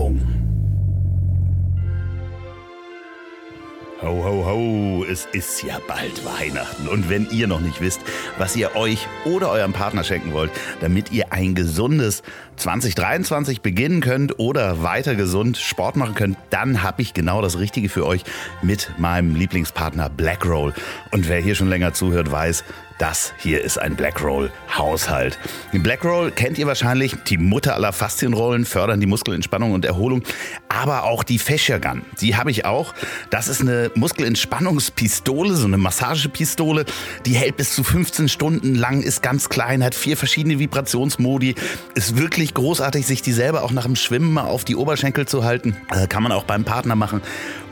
Werbung. Ho, ho, ho, es ist ja bald Weihnachten. Und wenn ihr noch nicht wisst, was ihr euch oder eurem Partner schenken wollt, damit ihr ein gesundes 2023 beginnen könnt oder weiter gesund Sport machen könnt, dann habe ich genau das Richtige für euch mit meinem Lieblingspartner Blackroll. Und wer hier schon länger zuhört, weiß, das hier ist ein Blackroll-Haushalt. Blackroll kennt ihr wahrscheinlich, die Mutter aller Faszienrollen, fördern die Muskelentspannung und Erholung, aber auch die Fascia Gun. Die habe ich auch. Das ist eine Muskelentspannungspistole, so eine Massagepistole. Die hält bis zu 15 Stunden lang, ist ganz klein, hat vier verschiedene Vibrationsmodi. Ist wirklich großartig, sich die selber auch nach dem Schwimmen mal auf die Oberschenkel zu halten. Äh, kann man auch beim Partner machen.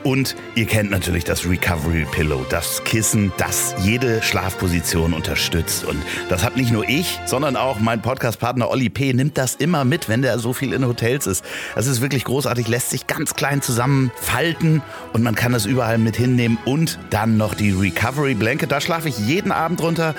Und ihr kennt natürlich das Recovery Pillow, das Kissen, das jede Schlafposition unterstützt. Und das hat nicht nur ich, sondern auch mein Podcastpartner Olli P. nimmt das immer mit, wenn der so viel in Hotels ist. Das ist wirklich großartig, lässt sich ganz klein zusammenfalten und man kann das überall mit hinnehmen. Und dann noch die Recovery Blanket, da schlafe ich jeden Abend drunter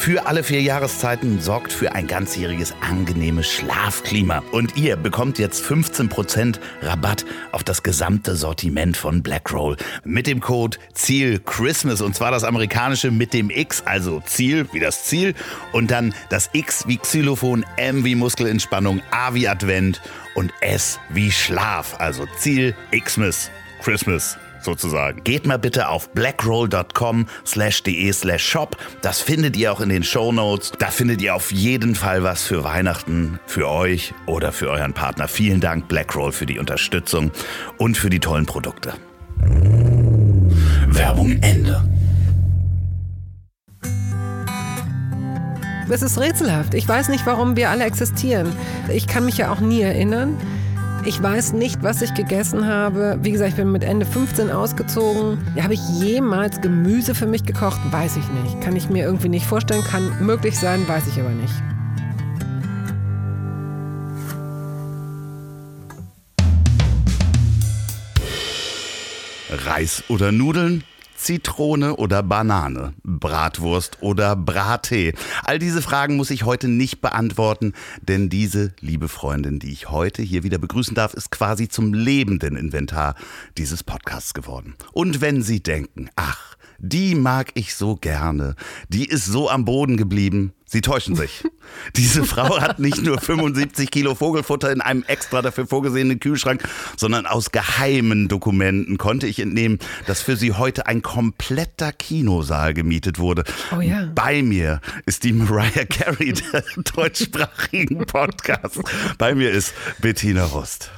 für alle vier Jahreszeiten sorgt für ein ganzjähriges angenehmes Schlafklima. Und ihr bekommt jetzt 15% Rabatt auf das gesamte Sortiment von Blackroll mit dem Code Ziel Christmas. Und zwar das amerikanische mit dem X, also Ziel wie das Ziel. Und dann das X wie Xylophon, M wie Muskelentspannung, A wie Advent und S wie Schlaf, also Ziel Xmas Christmas sozusagen. Geht mal bitte auf blackroll.com slash de slash shop. Das findet ihr auch in den Show Notes. Da findet ihr auf jeden Fall was für Weihnachten, für euch oder für euren Partner. Vielen Dank Blackroll für die Unterstützung und für die tollen Produkte. Werbung Ende. Es ist rätselhaft. Ich weiß nicht, warum wir alle existieren. Ich kann mich ja auch nie erinnern. Ich weiß nicht, was ich gegessen habe. Wie gesagt, ich bin mit Ende 15 ausgezogen. Habe ich jemals Gemüse für mich gekocht? Weiß ich nicht. Kann ich mir irgendwie nicht vorstellen. Kann möglich sein, weiß ich aber nicht. Reis oder Nudeln? Zitrone oder Banane, Bratwurst oder Brattee? All diese Fragen muss ich heute nicht beantworten, denn diese liebe Freundin, die ich heute hier wieder begrüßen darf, ist quasi zum lebenden Inventar dieses Podcasts geworden. Und wenn Sie denken, ach, die mag ich so gerne, die ist so am Boden geblieben, Sie täuschen sich. Diese Frau hat nicht nur 75 Kilo Vogelfutter in einem extra dafür vorgesehenen Kühlschrank, sondern aus geheimen Dokumenten konnte ich entnehmen, dass für sie heute ein kompletter Kinosaal gemietet wurde. Oh ja. Bei mir ist die Mariah Carey der deutschsprachigen Podcast. Bei mir ist Bettina Rust.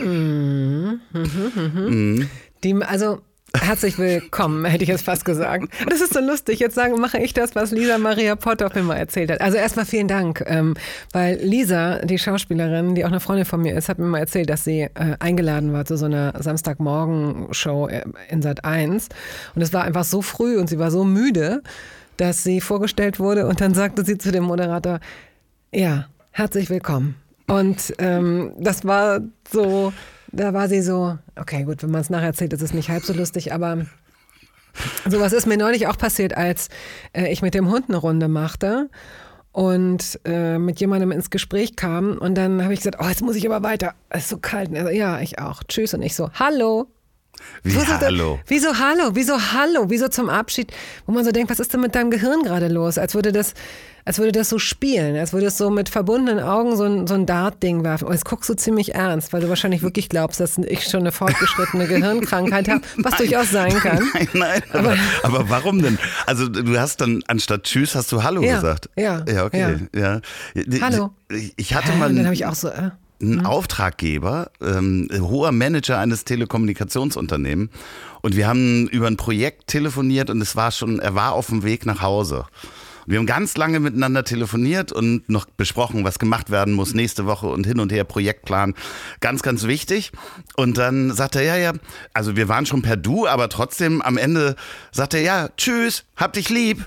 Mhm. Mhm. Die, also Herzlich willkommen, hätte ich jetzt fast gesagt. Das ist so lustig. Jetzt sagen, mache ich das, was Lisa Maria Potthoff mir mal erzählt hat. Also erstmal vielen Dank, ähm, weil Lisa, die Schauspielerin, die auch eine Freundin von mir ist, hat mir mal erzählt, dass sie äh, eingeladen war zu so einer Samstagmorgen-Show äh, in Sat 1. Und es war einfach so früh und sie war so müde, dass sie vorgestellt wurde und dann sagte sie zu dem Moderator, ja, herzlich willkommen. Und ähm, das war so da war sie so, okay, gut, wenn man es nachher erzählt, ist es nicht halb so lustig, aber sowas ist mir neulich auch passiert, als äh, ich mit dem Hund eine Runde machte und äh, mit jemandem ins Gespräch kam und dann habe ich gesagt, oh, jetzt muss ich aber weiter. Es ist so kalt. Und er so, ja, ich auch. Tschüss. Und ich so, hallo. Wie hallo? Wieso hallo? Wieso hallo? Wieso zum Abschied? Wo man so denkt, was ist denn mit deinem Gehirn gerade los? Als würde das, als würde das so spielen, als würde es so mit verbundenen Augen so ein, so ein Dart-Ding werfen. Und jetzt guckst du ziemlich ernst, weil du wahrscheinlich wirklich glaubst, dass ich schon eine fortgeschrittene Gehirnkrankheit habe, was nein, durchaus sein kann. Nein, nein, aber, aber, aber, warum denn? Also du hast dann anstatt Tschüss hast du Hallo ja, gesagt. Ja. Ja, okay. Ja. ja. Hallo. Ich hatte mal. dann habe ich auch so. Äh ein mhm. Auftraggeber, ähm, hoher Manager eines Telekommunikationsunternehmens. Und wir haben über ein Projekt telefoniert und es war schon, er war auf dem Weg nach Hause. Wir haben ganz lange miteinander telefoniert und noch besprochen, was gemacht werden muss nächste Woche und hin und her Projektplan. Ganz, ganz wichtig. Und dann sagt er, ja, ja, also wir waren schon per Du, aber trotzdem am Ende sagt er, ja, tschüss, hab dich lieb.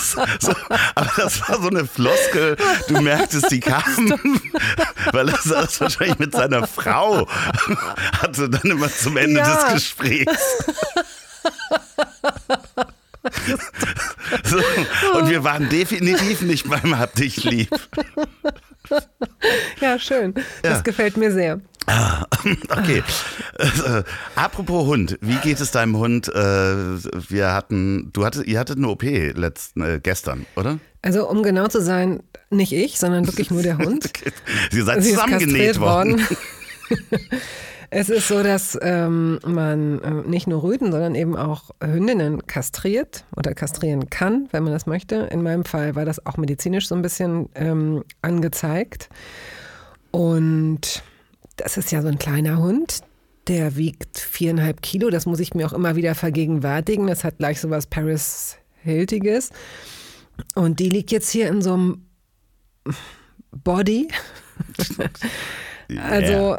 so, so, aber das war so eine Floskel, du merktest, die kam, weil er das wahrscheinlich mit seiner Frau hatte dann immer zum Ende ja. des Gesprächs. so, und wir waren definitiv nicht beim Hab dich lieb. Ja, schön. Das ja. gefällt mir sehr. Ah, okay. Äh, apropos Hund, wie geht es deinem Hund? Äh, wir hatten, du hattest, ihr hattet eine OP letzten, äh, gestern, oder? Also um genau zu sein, nicht ich, sondern wirklich nur der Hund. Sie seid zusammengenäht worden. worden. Es ist so, dass ähm, man äh, nicht nur Rüden, sondern eben auch Hündinnen kastriert oder kastrieren kann, wenn man das möchte. In meinem Fall war das auch medizinisch so ein bisschen ähm, angezeigt. Und das ist ja so ein kleiner Hund, der wiegt viereinhalb Kilo. Das muss ich mir auch immer wieder vergegenwärtigen. Das hat gleich so was Paris Hiltiges. Und die liegt jetzt hier in so einem Body. also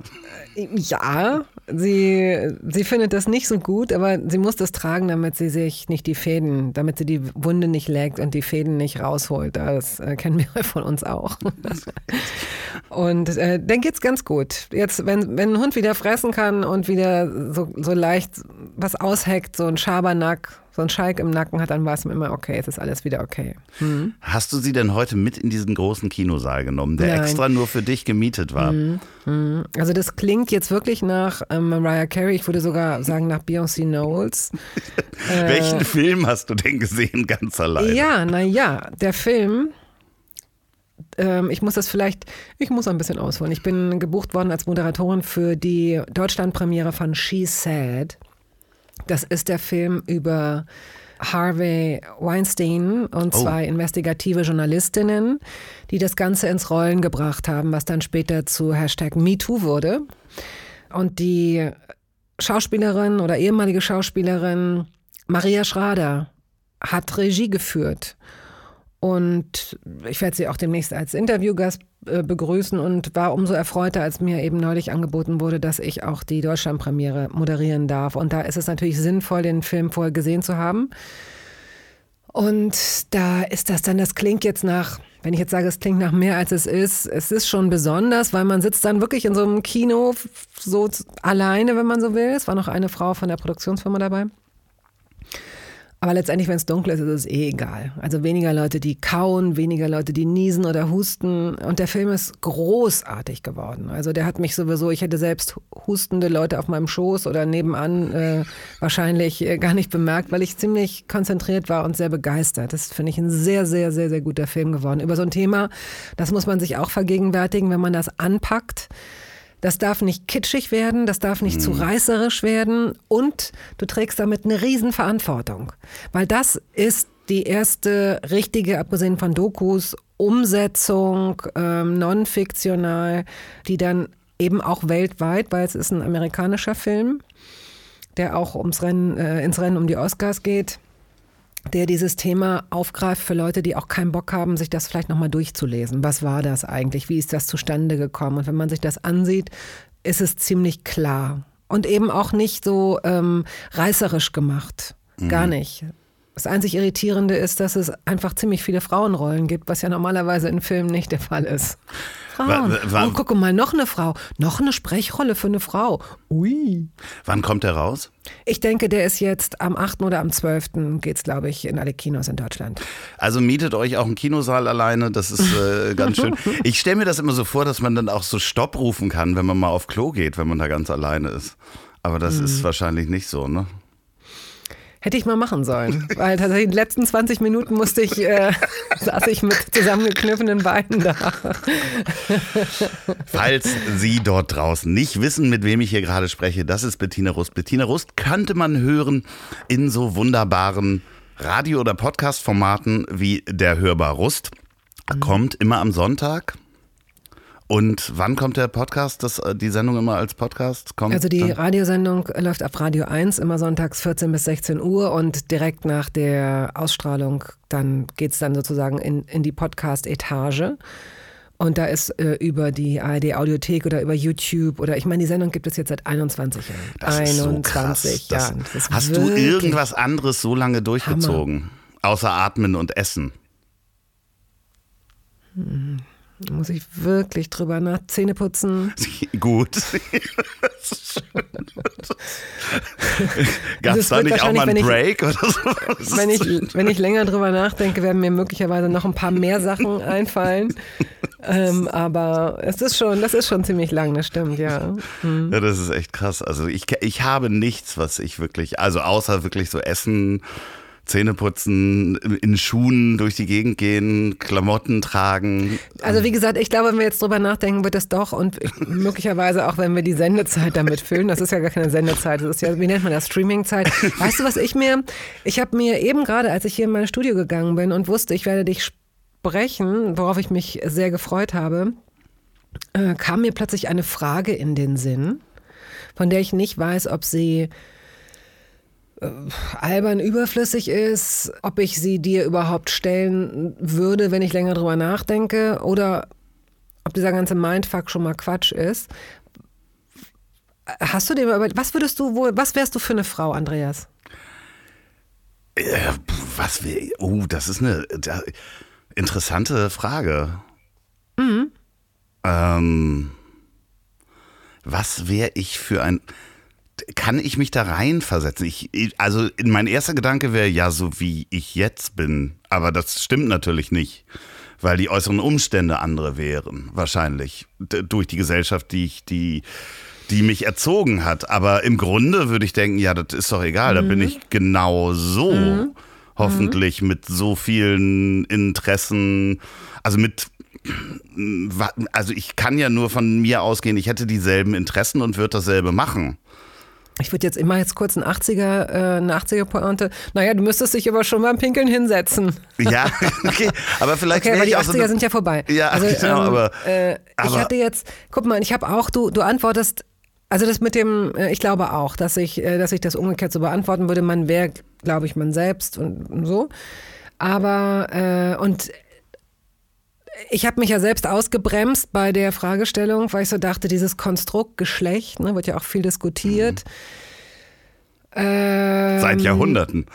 ja, sie, sie findet das nicht so gut, aber sie muss das tragen, damit sie sich nicht die Fäden, damit sie die Wunde nicht legt und die Fäden nicht rausholt. Das äh, kennen wir von uns auch. und äh, dann geht's ganz gut. Jetzt, wenn, wenn ein Hund wieder fressen kann und wieder so, so leicht was ausheckt, so ein Schabernack, so ein Schalk im Nacken hat, dann war es immer okay, es ist alles wieder okay. Mhm. Hast du sie denn heute mit in diesen großen Kinosaal genommen, der Nein. extra nur für dich gemietet war? Mhm. Mhm. Also das klingt jetzt wirklich nach ähm, Mariah Carey, ich würde sogar sagen nach Beyoncé Knowles. äh, Welchen Film hast du denn gesehen, ganz alleine? Ja, naja, der Film ähm, ich muss das vielleicht, ich muss ein bisschen ausholen. Ich bin gebucht worden als Moderatorin für die Deutschlandpremiere von She Said. Das ist der Film über Harvey Weinstein und oh. zwei investigative Journalistinnen, die das Ganze ins Rollen gebracht haben, was dann später zu Hashtag MeToo wurde. Und die Schauspielerin oder ehemalige Schauspielerin Maria Schrader hat Regie geführt und ich werde sie auch demnächst als Interviewgast äh, begrüßen und war umso erfreuter, als mir eben neulich angeboten wurde, dass ich auch die Deutschlandpremiere moderieren darf. Und da ist es natürlich sinnvoll, den Film vorher gesehen zu haben. Und da ist das dann, das klingt jetzt nach, wenn ich jetzt sage, es klingt nach mehr als es ist, es ist schon besonders, weil man sitzt dann wirklich in so einem Kino so alleine, wenn man so will. Es war noch eine Frau von der Produktionsfirma dabei. Aber letztendlich, wenn es dunkel ist, ist es eh egal. Also weniger Leute, die kauen, weniger Leute, die niesen oder husten. Und der Film ist großartig geworden. Also der hat mich sowieso, ich hätte selbst hustende Leute auf meinem Schoß oder nebenan äh, wahrscheinlich äh, gar nicht bemerkt, weil ich ziemlich konzentriert war und sehr begeistert. Das finde ich ein sehr, sehr, sehr, sehr guter Film geworden. Über so ein Thema, das muss man sich auch vergegenwärtigen, wenn man das anpackt. Das darf nicht kitschig werden, das darf nicht mhm. zu reißerisch werden und du trägst damit eine Riesenverantwortung. Weil das ist die erste richtige, abgesehen von Dokus, Umsetzung, ähm, non-fiktional, die dann eben auch weltweit, weil es ist ein amerikanischer Film, der auch ums Rennen, äh, ins Rennen um die Oscars geht, der dieses Thema aufgreift für Leute, die auch keinen Bock haben, sich das vielleicht nochmal durchzulesen. Was war das eigentlich? Wie ist das zustande gekommen? Und wenn man sich das ansieht, ist es ziemlich klar. Und eben auch nicht so ähm, reißerisch gemacht. Mhm. Gar nicht. Das einzig Irritierende ist, dass es einfach ziemlich viele Frauenrollen gibt, was ja normalerweise in Filmen nicht der Fall ist. Frauen. oh, guck mal, noch eine Frau. Noch eine Sprechrolle für eine Frau. Ui. Wann kommt der raus? Ich denke, der ist jetzt am 8. oder am 12. geht es, glaube ich, in alle Kinos in Deutschland. Also mietet euch auch einen Kinosaal alleine, das ist äh, ganz schön. Ich stelle mir das immer so vor, dass man dann auch so Stopp rufen kann, wenn man mal auf Klo geht, wenn man da ganz alleine ist. Aber das mhm. ist wahrscheinlich nicht so, ne? Hätte ich mal machen sollen. Weil tatsächlich in den letzten 20 Minuten musste ich, äh, saß ich mit zusammengekniffenen Beinen da. Falls Sie dort draußen nicht wissen, mit wem ich hier gerade spreche, das ist Bettina Rust. Bettina Rust könnte man hören in so wunderbaren Radio- oder Podcast-Formaten wie der Hörbar Rust. Kommt immer am Sonntag und wann kommt der Podcast, das, äh, die Sendung immer als Podcast? Kommt also die dann? Radiosendung läuft auf Radio 1 immer sonntags 14 bis 16 Uhr und direkt nach der Ausstrahlung dann geht es dann sozusagen in, in die Podcast-Etage. Und da ist äh, über die ARD Audiothek oder über YouTube oder ich meine, die Sendung gibt es jetzt seit 21 Jahren. Das 21 ist so Jahren. hast du irgendwas anderes so lange durchgezogen? Hammer. Außer Atmen und Essen? Hm. Muss ich wirklich drüber nach Zähne putzen? Gut. Gab es da nicht auch mal einen Break ich, oder so? Wenn ich, wenn ich länger drüber nachdenke, werden mir möglicherweise noch ein paar mehr Sachen einfallen. Ähm, aber es ist schon, das ist schon ziemlich lang, das stimmt, ja. Mhm. Ja, das ist echt krass. Also ich, ich habe nichts, was ich wirklich, also außer wirklich so Essen, Zähne putzen, in Schuhen durch die Gegend gehen, Klamotten tragen. Also wie gesagt, ich glaube, wenn wir jetzt drüber nachdenken, wird das doch und möglicherweise auch, wenn wir die Sendezeit damit füllen, das ist ja gar keine Sendezeit, das ist ja, wie nennt man das, Streamingzeit. Weißt du, was ich mir, ich habe mir eben gerade, als ich hier in mein Studio gegangen bin und wusste, ich werde dich sprechen, worauf ich mich sehr gefreut habe, äh, kam mir plötzlich eine Frage in den Sinn, von der ich nicht weiß, ob sie albern überflüssig ist, ob ich sie dir überhaupt stellen würde, wenn ich länger drüber nachdenke, oder ob dieser ganze Mindfuck schon mal Quatsch ist. Hast du dir mal was würdest du wohl, was wärst du für eine Frau, Andreas? Äh, was wäre, oh, das ist eine da, interessante Frage. Mhm. Ähm, was wäre ich für ein, kann ich mich da reinversetzen? Ich, also mein erster Gedanke wäre ja so wie ich jetzt bin, aber das stimmt natürlich nicht, weil die äußeren Umstände andere wären wahrscheinlich durch die Gesellschaft, die ich die die mich erzogen hat. Aber im Grunde würde ich denken, ja, das ist doch egal, mhm. da bin mhm. ich genau so. Mhm. Hoffentlich mhm. mit so vielen Interessen, also mit also ich kann ja nur von mir ausgehen, ich hätte dieselben Interessen und würde dasselbe machen ich würde jetzt immer jetzt kurz ein 80er, äh, eine 80er Pointe. Naja, du müsstest dich aber schon beim Pinkeln hinsetzen. Ja, okay. Aber vielleicht. Okay, weil die 80er so sind ja vorbei. Ja, also, genau, ähm, aber, äh, aber. Ich hatte jetzt, guck mal, ich habe auch, du, du antwortest, also das mit dem, äh, ich glaube auch, dass ich, äh, dass ich das umgekehrt so beantworten würde. Man wäre, glaube ich, man selbst und, und so. Aber, äh, und ich habe mich ja selbst ausgebremst bei der Fragestellung, weil ich so dachte, dieses Konstrukt Geschlecht, ne, wird ja auch viel diskutiert. Mhm. Ähm, Seit Jahrhunderten.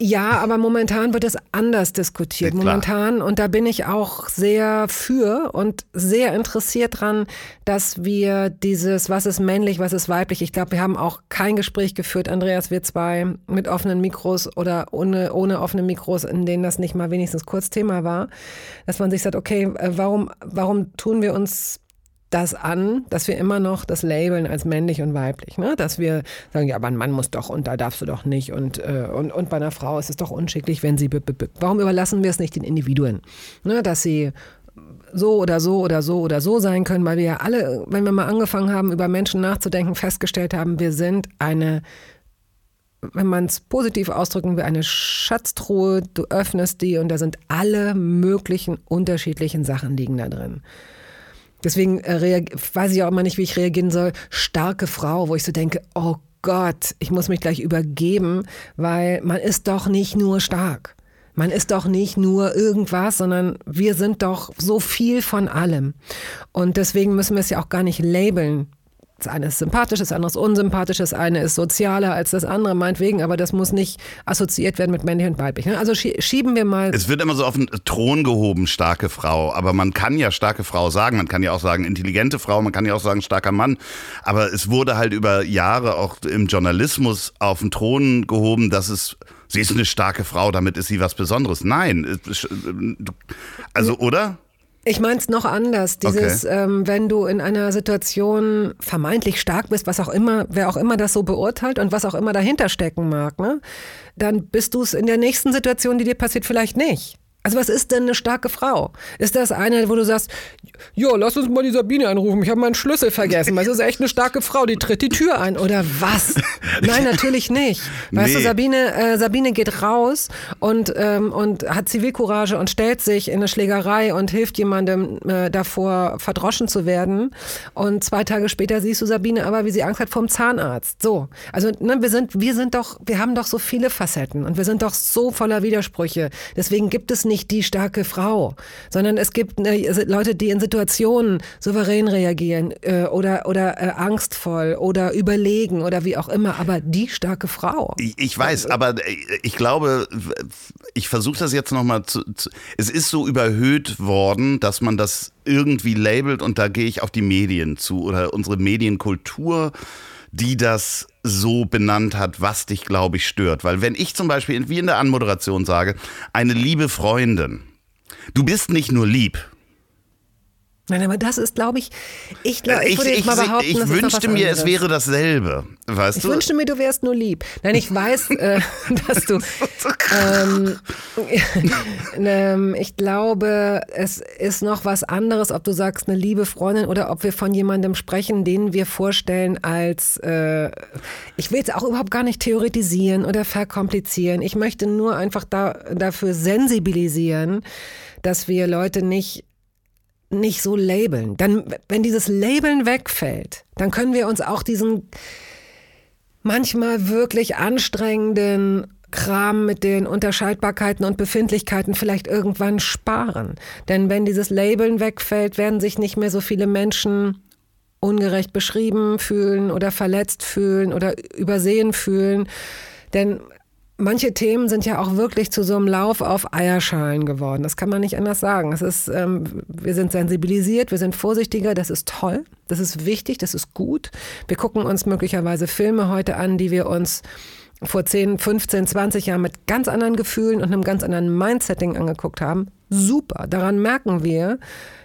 Ja, aber momentan wird es anders diskutiert. Ja, momentan, und da bin ich auch sehr für und sehr interessiert dran, dass wir dieses, was ist männlich, was ist weiblich. Ich glaube, wir haben auch kein Gespräch geführt, Andreas, wir zwei, mit offenen Mikros oder ohne, ohne offene Mikros, in denen das nicht mal wenigstens kurz Thema war. Dass man sich sagt, okay, äh, warum, warum tun wir uns das an, dass wir immer noch das labeln als männlich und weiblich. Ne? Dass wir sagen, ja, aber ein Mann muss doch und da darfst du doch nicht. Und, äh, und, und bei einer Frau ist es doch unschicklich, wenn sie. Warum überlassen wir es nicht den Individuen? Ne? Dass sie so oder so oder so oder so sein können, weil wir ja alle, wenn wir mal angefangen haben, über Menschen nachzudenken, festgestellt haben, wir sind eine wenn man es positiv ausdrücken will, eine Schatztruhe, du öffnest die und da sind alle möglichen unterschiedlichen Sachen liegen da drin. Deswegen äh, weiß ich auch immer nicht, wie ich reagieren soll. Starke Frau, wo ich so denke, oh Gott, ich muss mich gleich übergeben, weil man ist doch nicht nur stark. Man ist doch nicht nur irgendwas, sondern wir sind doch so viel von allem. Und deswegen müssen wir es ja auch gar nicht labeln. Das eine ist sympathisch, das andere ist unsympathisch, das eine ist sozialer als das andere, meinetwegen, aber das muss nicht assoziiert werden mit männlich und weiblich. Ne? Also schieben wir mal. Es wird immer so auf den Thron gehoben, starke Frau, aber man kann ja starke Frau sagen, man kann ja auch sagen intelligente Frau, man kann ja auch sagen starker Mann, aber es wurde halt über Jahre auch im Journalismus auf den Thron gehoben, dass es sie ist eine starke Frau, damit ist sie was Besonderes. Nein, also oder? Ich meine es noch anders. Dieses, okay. ähm, wenn du in einer Situation vermeintlich stark bist, was auch immer, wer auch immer das so beurteilt und was auch immer dahinter stecken mag, ne, dann bist du es in der nächsten Situation, die dir passiert, vielleicht nicht. Also was ist denn eine starke Frau? Ist das eine, wo du sagst, jo, lass uns mal die Sabine anrufen, ich habe meinen Schlüssel vergessen. Das ist echt eine starke Frau, die tritt die Tür ein. Oder was? Nein, natürlich nicht. Weißt nee. du, Sabine, äh, Sabine geht raus und, ähm, und hat Zivilcourage und stellt sich in eine Schlägerei und hilft jemandem äh, davor, verdroschen zu werden. Und zwei Tage später siehst du Sabine aber, wie sie Angst hat vom Zahnarzt. So. Also ne, wir sind, wir sind doch, wir haben doch so viele Facetten und wir sind doch so voller Widersprüche. Deswegen gibt es nicht die starke Frau, sondern es gibt äh, Leute, die in Situationen souverän reagieren äh, oder, oder äh, angstvoll oder überlegen oder wie auch immer, aber die starke Frau. Ich, ich weiß, aber äh, ich glaube, ich versuche das jetzt nochmal zu, zu. Es ist so überhöht worden, dass man das irgendwie labelt und da gehe ich auf die Medien zu oder unsere Medienkultur die das so benannt hat, was dich, glaube ich, stört. Weil wenn ich zum Beispiel, wie in der Anmoderation sage, eine liebe Freundin, du bist nicht nur lieb, Nein, aber das ist, glaube ich, ich, glaub, ich, ich, würde jetzt ich, mal behaupten, ich was wünschte mir, es anderes. wäre dasselbe. Weißt Ich du? wünschte mir, du wärst nur lieb. Nein, ich weiß, äh, dass du. Ähm, ähm, ich glaube, es ist noch was anderes, ob du sagst, eine liebe Freundin oder ob wir von jemandem sprechen, den wir vorstellen als. Äh, ich will jetzt auch überhaupt gar nicht theoretisieren oder verkomplizieren. Ich möchte nur einfach da, dafür sensibilisieren, dass wir Leute nicht nicht so labeln. Dann, wenn dieses Labeln wegfällt, dann können wir uns auch diesen manchmal wirklich anstrengenden Kram mit den Unterscheidbarkeiten und Befindlichkeiten vielleicht irgendwann sparen. Denn wenn dieses Labeln wegfällt, werden sich nicht mehr so viele Menschen ungerecht beschrieben fühlen oder verletzt fühlen oder übersehen fühlen. Denn manche Themen sind ja auch wirklich zu so einem Lauf auf Eierschalen geworden. Das kann man nicht anders sagen. Es ist, ähm, wir sind sensibilisiert, wir sind vorsichtiger, das ist toll, das ist wichtig, das ist gut. Wir gucken uns möglicherweise Filme heute an, die wir uns vor 10, 15, 20 Jahren mit ganz anderen Gefühlen und einem ganz anderen Mindsetting angeguckt haben. Super. Daran merken wir,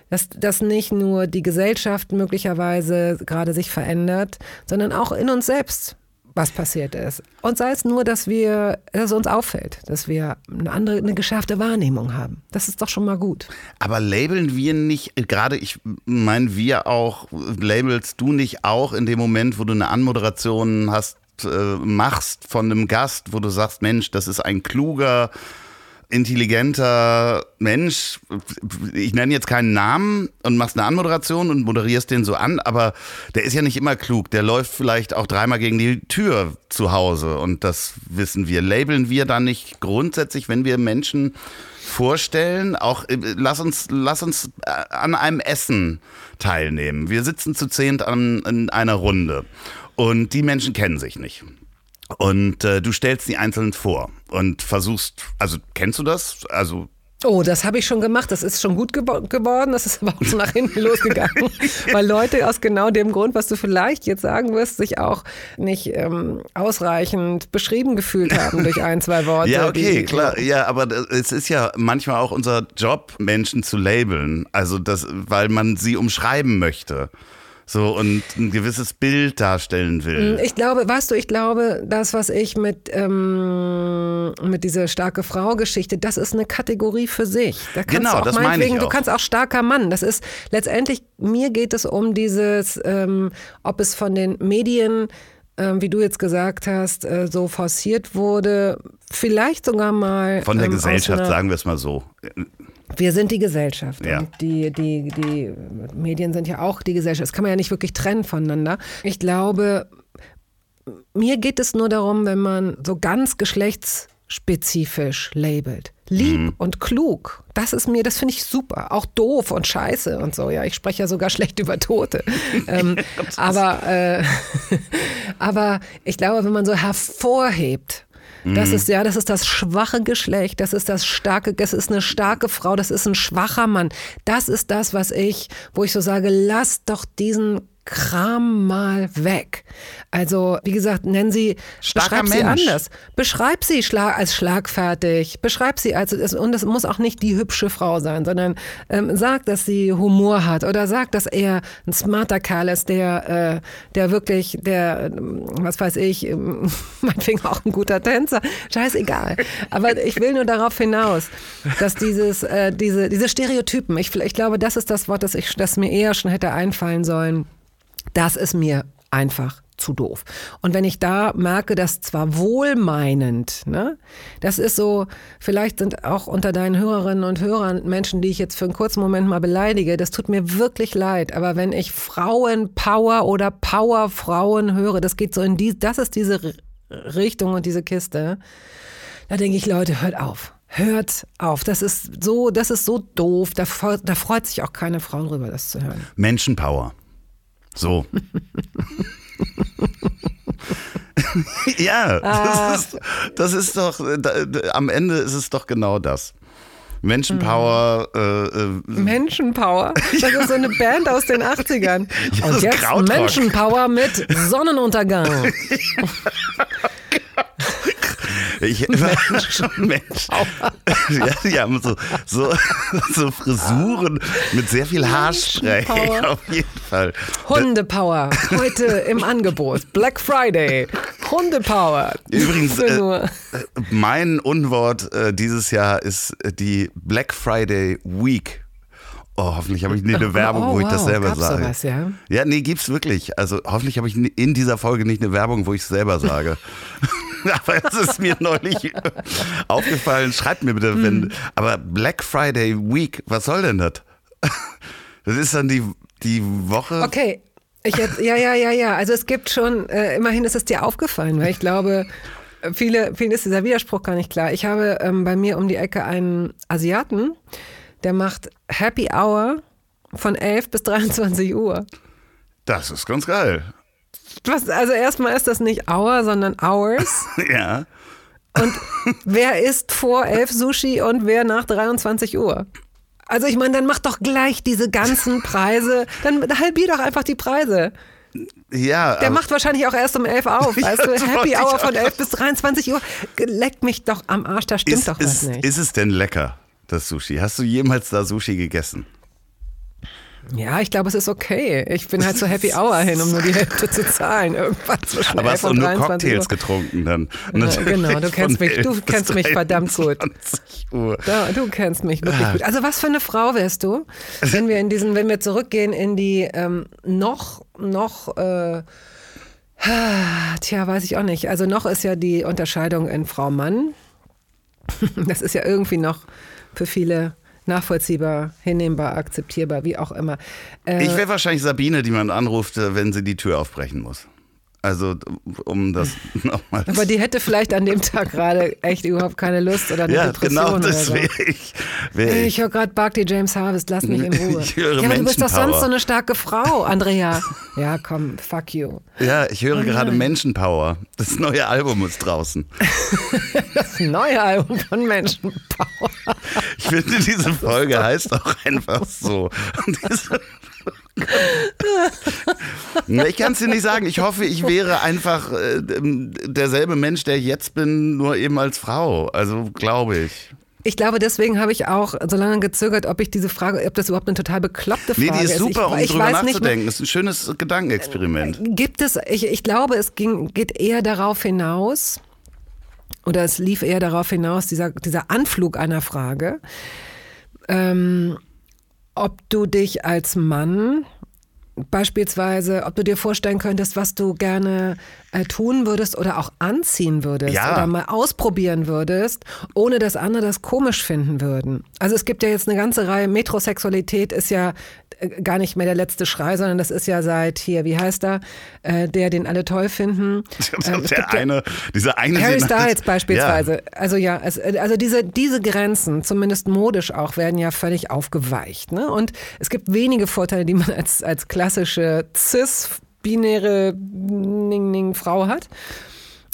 dass, dass nicht nur die Gesellschaft möglicherweise gerade sich verändert, sondern auch in uns selbst was passiert ist. Und sei es nur, dass wir, dass es uns auffällt, dass wir eine andere, eine geschärfte Wahrnehmung haben. Das ist doch schon mal gut. Aber labeln wir nicht, gerade ich meine, wir auch, labelst du nicht auch in dem Moment, wo du eine Anmoderation hast, äh, machst von einem Gast, wo du sagst, Mensch, das ist ein kluger, intelligenter Mensch. Ich nenne jetzt keinen Namen und machst eine Anmoderation und moderierst den so an, aber der ist ja nicht immer klug. Der läuft vielleicht auch dreimal gegen die Tür zu Hause und das wissen wir. Labeln wir dann nicht grundsätzlich, wenn wir Menschen vorstellen, auch äh, lass uns, lass uns äh, an einem Essen teilnehmen. Wir sitzen zu zehnt an, in einer Runde und die Menschen kennen sich nicht. Und äh, du stellst die einzeln vor und versuchst, also kennst du das? Also Oh, das habe ich schon gemacht. Das ist schon gut gebo geworden. Das ist aber auch schon nach hinten losgegangen. Weil Leute aus genau dem Grund, was du vielleicht jetzt sagen wirst, sich auch nicht ähm, ausreichend beschrieben gefühlt haben durch ein, zwei Worte. ja, okay, die, klar. Ja, aber das- es ist ja manchmal auch unser Job, Menschen zu labeln. Also das, weil man sie umschreiben möchte. So und ein gewisses Bild darstellen will. Ich glaube, weißt du, ich glaube, das, was ich mit, ähm, mit dieser starke Frau-Geschichte, das ist eine Kategorie für sich. Da kannst Genau, du auch das meine ich meinetwegen, du auch. kannst auch starker Mann. Das ist letztendlich, mir geht es um dieses, ähm, ob es von den Medien ähm, wie du jetzt gesagt hast, äh, so forciert wurde, vielleicht sogar mal. Von der ähm, Gesellschaft, sagen wir es mal so. Wir sind die Gesellschaft Ja. und die, die, die Medien sind ja auch die Gesellschaft. Das kann man ja nicht wirklich trennen voneinander. Ich glaube, mir geht es nur darum, wenn man so ganz geschlechtsspezifisch labelt. Lieb Mhm. und klug, das ist mir, das finde ich super. Auch doof und scheiße und so. Ja, ich spreche ja sogar schlecht über Tote. ähm, aber, äh, aber ich glaube, wenn man so hervorhebt, das Mhm. ist ja, das ist das schwache Geschlecht, das ist das starke, das ist eine starke Frau, das ist ein schwacher Mann. Das ist das, was ich, wo ich so sage, lass doch diesen Kram mal weg. Also, wie gesagt, nennen Sie, Starker beschreib sie Mensch. anders. Beschreib sie schla als schlagfertig. Beschreib sie als, und es muss auch nicht die hübsche Frau sein, sondern ähm, sag, dass sie Humor hat oder sag, dass er ein smarter Kerl ist, der, äh, der wirklich, der, ähm, was weiß ich, ähm, meinetwegen auch ein guter Tänzer. Scheißegal. Aber ich will nur darauf hinaus, dass dieses, äh, diese, diese Stereotypen, ich, ich glaube, das ist das Wort, das, ich, das mir eher schon hätte einfallen sollen. Das ist mir einfach zu doof. Und wenn ich da merke, dass zwar wohlmeinend, ne, das ist so, vielleicht sind auch unter deinen Hörerinnen und Hörern Menschen, die ich jetzt für einen kurzen Moment mal beleidige, das tut mir wirklich leid. Aber wenn ich Frauenpower oder Powerfrauen höre, das geht so in die, das ist diese Richtung und diese Kiste, da denke ich, Leute, hört auf. Hört auf. Das ist so, das ist so doof. Da, da freut sich auch keine Frau drüber, das zu hören. Menschenpower. So. ja, Ah. das ist, das ist doch, da, am Ende ist es doch genau das. Menschenpower, Mhm. äh, äh, Menschenpower. Das ist so eine Band aus den 80ern. Ja, Und jetzt Krautrock. Menschenpower mit Sonnenuntergang. Ich, Menschen. Mensch. ja, die haben so, so, so Frisuren mit sehr viel Haarspray. Auf jeden Fall. Hundepower. Heute im Angebot. Black Friday. Hundepower. Übrigens, äh, mein Unwort äh, dieses Jahr ist äh, die Black Friday Week. Oh, hoffentlich habe ich nicht eine Werbung, oh, wo ich das selber Gab's sage. Sowas, ja? ja, nee, gibt's wirklich. Also hoffentlich habe ich in dieser Folge nicht eine Werbung, wo ich es selber sage. aber es ist mir neulich aufgefallen. Schreibt mir bitte, wenn. Hm. Aber Black Friday Week, was soll denn das? Das ist dann die, die Woche. Okay. Ich jetzt, ja, ja, ja, ja. Also es gibt schon, äh, immerhin ist es dir aufgefallen, weil ich glaube, viele, vielen ist dieser Widerspruch gar nicht klar. Ich habe ähm, bei mir um die Ecke einen Asiaten, der macht Happy Hour von 11 bis 23 Uhr. Das ist ganz geil. Was, also erstmal ist das nicht Hour, sondern Hours. ja. Und wer isst vor 11 Sushi und wer nach 23 Uhr? Also ich meine, dann mach doch gleich diese ganzen Preise, dann halbier doch einfach die Preise. Ja. Der macht wahrscheinlich auch erst um 11 auf. Weißt du, Happy Hour von 11 bis 23 Uhr. Leck mich doch am Arsch, da stimmt ist, doch was ist, nicht. Ist es denn lecker? Das Sushi. Hast du jemals da Sushi gegessen? Ja, ich glaube, es ist okay. Ich bin halt zur Happy Hour hin, um nur die Hälfte zu zahlen. Irgendwann zwischen Aber hast du nur Cocktails Uhr. getrunken dann? Ja, genau, du kennst mich, du kennst mich verdammt gut. Ja, du kennst mich wirklich gut. Also was für eine Frau wärst du, wenn wir in diesen, wenn wir zurückgehen in die ähm, noch, noch, äh, tja, weiß ich auch nicht. Also noch ist ja die Unterscheidung in Frau-Mann. Das ist ja irgendwie noch für viele nachvollziehbar, hinnehmbar, akzeptierbar, wie auch immer. Äh, ich wäre wahrscheinlich Sabine, die man anruft, äh, wenn sie die Tür aufbrechen muss. Also, um das nochmal. Aber die hätte vielleicht an dem Tag gerade echt überhaupt keine Lust oder eine ja, Depression. Genau, das wäre ich. Wär ich, höre gerade Bark James Harvest, lass mich in Ruhe. Ich höre ja, aber du bist doch sonst so eine starke Frau, Andrea. Ja, komm, fuck you. Ja, ich höre oh gerade Menschenpower. Das neue Album ist draußen. das neue Album von Menschenpower. Ich finde, diese Folge heißt auch einfach so. Ich kann es dir nicht sagen. Ich hoffe, ich wäre einfach äh, derselbe Mensch, der ich jetzt bin, nur eben als Frau. Also glaube ich. Ich glaube, deswegen habe ich auch so lange gezögert, ob ich diese Frage, ob das überhaupt eine total bekloppte Frage ist. Nee, die ist super, ich, um drüber nachzudenken. Das ist ein schönes Gedankenexperiment. Gibt es, ich, ich glaube, es ging, geht eher darauf hinaus, oder es lief eher darauf hinaus, dieser, dieser Anflug einer Frage, ähm, ob du dich als Mann beispielsweise, ob du dir vorstellen könntest, was du gerne äh, tun würdest oder auch anziehen würdest ja. oder mal ausprobieren würdest, ohne dass andere das komisch finden würden. Also es gibt ja jetzt eine ganze Reihe, Metrosexualität ist ja äh, gar nicht mehr der letzte Schrei, sondern das ist ja seit hier, wie heißt er, äh, der, den alle toll finden. Äh, der eine, dieser eine. Harry Styles beispielsweise. Ja. Also ja, es, also diese, diese Grenzen, zumindest modisch auch, werden ja völlig aufgeweicht. Ne? Und es gibt wenige Vorteile, die man als, als klassische Cis- binäre Ning -Ning Frau hat.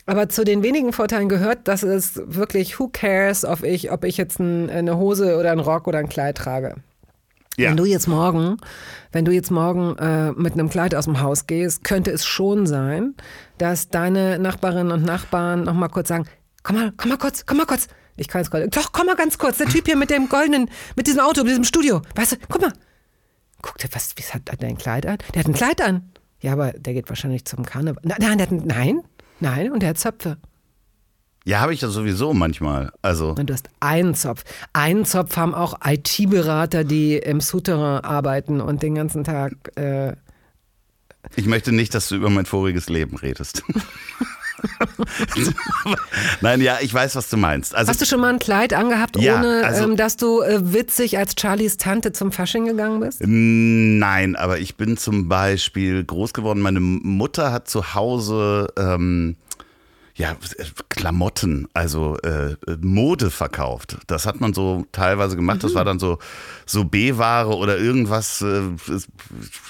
Aber zu den wenigen Vorteilen gehört, dass es wirklich, who cares, ob ich, ob ich jetzt ein, eine Hose oder einen Rock oder ein Kleid trage. Ja. Wenn du jetzt morgen, wenn du jetzt morgen äh, mit einem Kleid aus dem Haus gehst, könnte es schon sein, dass deine Nachbarinnen und Nachbarn noch mal kurz sagen, komm mal, komm mal kurz, komm mal kurz. Ich kann jetzt gerade, doch, komm mal ganz kurz, der Typ hier mit dem goldenen, mit diesem Auto, mit diesem Studio. Weißt du, guck mal. Guck dir, was, was hat der ein Kleid an? Der hat ein Kleid an. Ja, aber der geht wahrscheinlich zum Karneval. Nein, der hat, nein, nein, und der hat Zöpfe. Ja, habe ich das sowieso manchmal. Also. Und du hast einen Zopf. Einen Zopf haben auch IT-Berater, die im Souterrain arbeiten und den ganzen Tag. Äh ich möchte nicht, dass du über mein voriges Leben redest. Nein, ja, ich weiß, was du meinst. Also, Hast du schon mal ein Kleid angehabt, ja, ohne also, ähm, dass du äh, witzig als Charlies Tante zum Fasching gegangen bist? Nein, aber ich bin zum Beispiel groß geworden. Meine Mutter hat zu Hause ähm, ja, Klamotten, also äh, Mode verkauft. Das hat man so teilweise gemacht. Mhm. Das war dann so, so B-Ware oder irgendwas. Äh,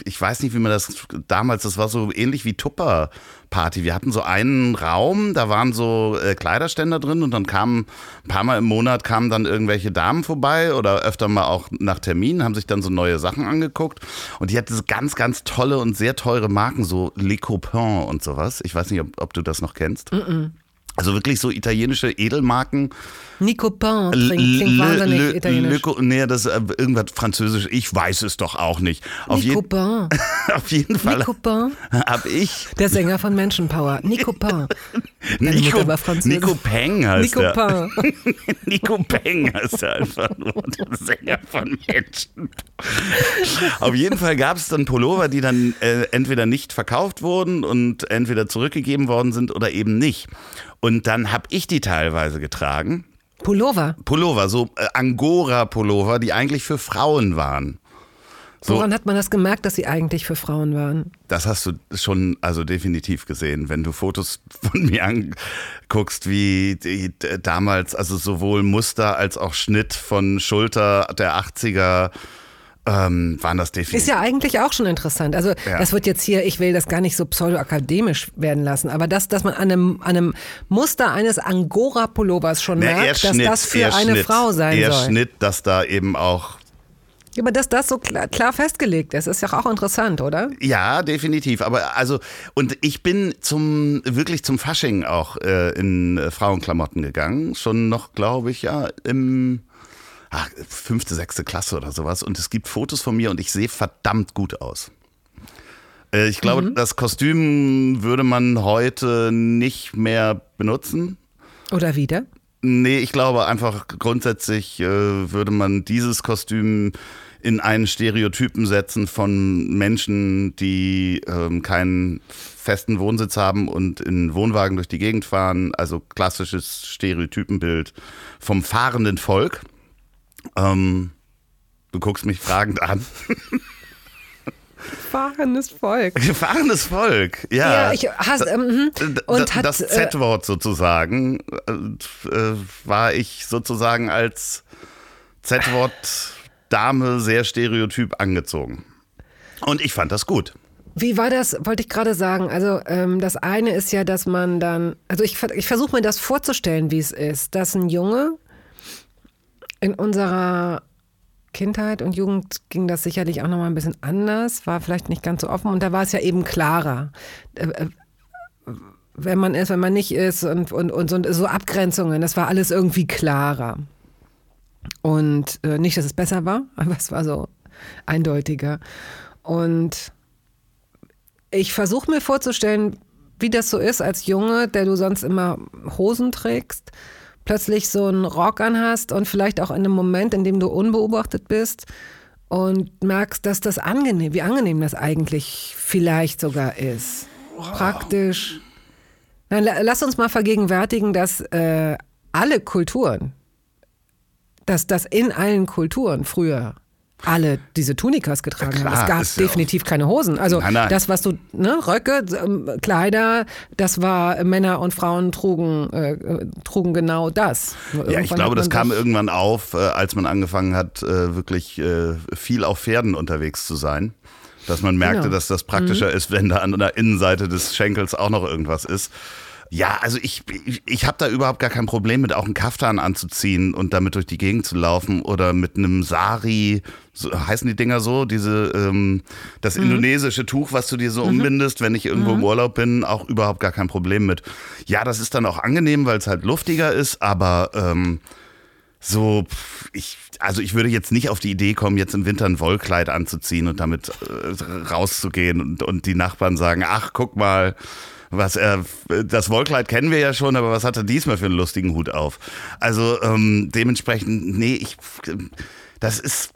ich weiß nicht, wie man das damals, das war so ähnlich wie Tupper Party. Wir hatten so einen Raum, da waren so äh, Kleiderständer drin und dann kamen ein paar Mal im Monat kamen dann irgendwelche Damen vorbei oder öfter mal auch nach Terminen, haben sich dann so neue Sachen angeguckt und die hatte so ganz, ganz tolle und sehr teure Marken, so Le Copain und sowas. Ich weiß nicht, ob, ob du das noch kennst. Mm -mm. Also wirklich so italienische Edelmarken. Nico Pin klingt, wahnsinnig Le- italienisch. Leco- nee, das ist äh, irgendwas französisch. Ich weiß es doch auch nicht. Auf, Nico Pin. auf jeden Fall Nico Pin. habe ich Der Sänger von Menschenpower. Nico Pin. Nico. Nico Peng heißt Nico er. Nico Peng heißt er einfach nur, der Sänger von Menschen. Auf jeden Fall gab es dann Pullover, die dann äh, entweder nicht verkauft wurden und entweder zurückgegeben worden sind oder eben nicht. Und dann habe ich die teilweise getragen. Pullover. Pullover, so äh, Angora-Pullover, die eigentlich für Frauen waren. So. Woran hat man das gemerkt, dass sie eigentlich für Frauen waren? Das hast du schon also definitiv gesehen, wenn du Fotos von mir anguckst, wie die, damals, also sowohl Muster als auch Schnitt von Schulter der 80er ähm, waren das definitiv. Ist ja eigentlich auch schon interessant. Also Ja. das wird jetzt hier, ich will das gar nicht so pseudoakademisch werden lassen, aber das, dass man an einem, an einem Muster eines Angora-Pullovers schon Na, merkt, dass das für eine Schnitt, Frau sein er soll. Schnitt, dass da eben auch Ja, Aber dass das so klar, klar festgelegt ist, ist ja auch interessant, oder? Ja, definitiv. Aber also, und ich bin zum, wirklich zum Fasching auch äh, in äh, Frauenklamotten gegangen. Schon noch, glaube ich, ja, im ach, fünfte, sechste Klasse oder sowas. Und es gibt Fotos von mir und ich sehe verdammt gut aus. Äh, ich glaube, das Kostüm würde man heute nicht mehr benutzen. Oder wieder? Nee, ich glaube einfach grundsätzlich äh, würde man dieses Kostüm in einen Stereotypen setzen von Menschen, die ähm, keinen festen Wohnsitz haben und in Wohnwagen durch die Gegend fahren. Also klassisches Stereotypenbild vom fahrenden Volk. Ähm, du guckst mich fragend an. Fahrendes Volk. Fahrendes Volk, ja. Ja, ich hasse, ähm, und hat, das äh, Z-Wort sozusagen äh, äh, war ich sozusagen als Z-Wort Dame sehr stereotyp angezogen. Und ich fand das gut. Wie war das, wollte ich gerade sagen. Also ähm, das eine ist ja, dass man dann, also ich, ich versuche mir das vorzustellen, wie es ist, dass ein Junge in unserer Kindheit und Jugend ging das sicherlich auch nochmal ein bisschen anders, war vielleicht nicht ganz so offen und da war es ja eben klarer. Äh, äh, Wenn man ist, wenn man nicht ist und, und, und so Abgrenzungen, das war alles irgendwie klarer. Und äh, nicht, dass es besser war, aber es war so eindeutiger. Und ich versuche mir vorzustellen, wie das so ist als Junge, der du sonst immer Hosen trägst, plötzlich so einen Rock anhast und vielleicht auch in einem Moment, in dem du unbeobachtet bist und merkst, dass das angenehm, wie angenehm das eigentlich vielleicht sogar ist. Praktisch. Nein, la- lass uns mal vergegenwärtigen, dass äh, alle Kulturen, dass das in allen Kulturen früher alle diese Tunikas getragen Ja, klar, haben. Es gab ja definitiv keine Hosen. Also Nein, nein. das, was du, ne, Röcke, ähm, Kleider, das war äh, Männer und Frauen trugen, äh, äh, trugen genau das. Ja, ich Irgendwann glaube, das kam irgendwann auf, äh, als man angefangen hat, äh, wirklich äh, viel auf Pferden unterwegs zu sein. Dass man merkte, Genau. dass das praktischer ist, wenn da an der Innenseite des Schenkels auch noch irgendwas ist. Ja, also ich, ich, ich habe da überhaupt gar kein Problem mit, auch einen Kaftan anzuziehen und damit durch die Gegend zu laufen oder mit einem Sari, so, heißen die Dinger so, diese ähm, das indonesische Tuch, was du dir so umbindest, wenn ich irgendwo im Urlaub bin, auch überhaupt gar kein Problem mit. Ja, das ist dann auch angenehm, weil es halt luftiger ist, aber ähm, so, ich, also ich würde jetzt nicht auf die Idee kommen, jetzt im Winter ein Wollkleid anzuziehen und damit äh, rauszugehen und, und die Nachbarn sagen, ach, guck mal, was er, das Wollkleid kennen wir ja schon, aber was hat er diesmal für einen lustigen Hut auf? Also ähm, dementsprechend, nee, ich, das ist,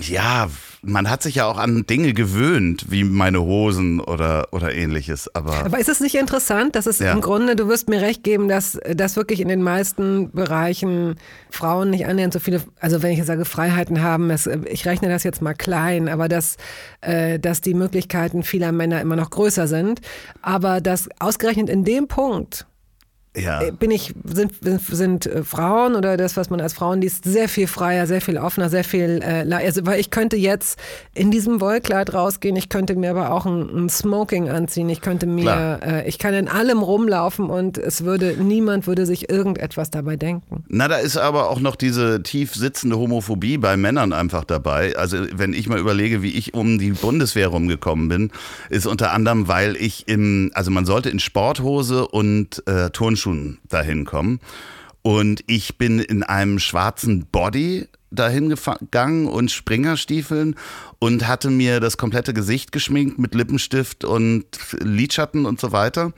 ja, man hat sich ja auch an Dinge gewöhnt, wie meine Hosen oder, oder ähnliches, aber Aber ist es nicht interessant, dass es Ja. im Grunde, du wirst mir recht geben, dass, dass wirklich in den meisten Bereichen Frauen nicht annähernd so viele, also wenn ich jetzt sage Freiheiten haben, es, ich rechne das jetzt mal klein, aber dass, äh, dass die Möglichkeiten vieler Männer immer noch größer sind, aber dass ausgerechnet in dem Punkt ja. bin ich, sind, sind, äh, Frauen oder das, was man als Frauen liest, sehr viel freier, sehr viel offener, sehr viel, äh, also weil ich könnte jetzt in diesem Wollkleid rausgehen, ich könnte mir aber auch ein, ein Smoking anziehen, ich könnte mir, äh, ich kann in allem rumlaufen und es würde, niemand würde sich irgendetwas dabei denken. Na, da ist aber auch noch diese tief sitzende Homophobie bei Männern einfach dabei. Also wenn ich mal überlege, wie ich um die Bundeswehr rumgekommen bin, ist unter anderem, weil ich im, also man sollte in Sporthose und äh, Turnschuhe Turnschuhen dahin kommen. Und ich bin in einem schwarzen Body dahin gegangen und Springerstiefeln und hatte mir das komplette Gesicht geschminkt mit Lippenstift und Lidschatten und so weiter.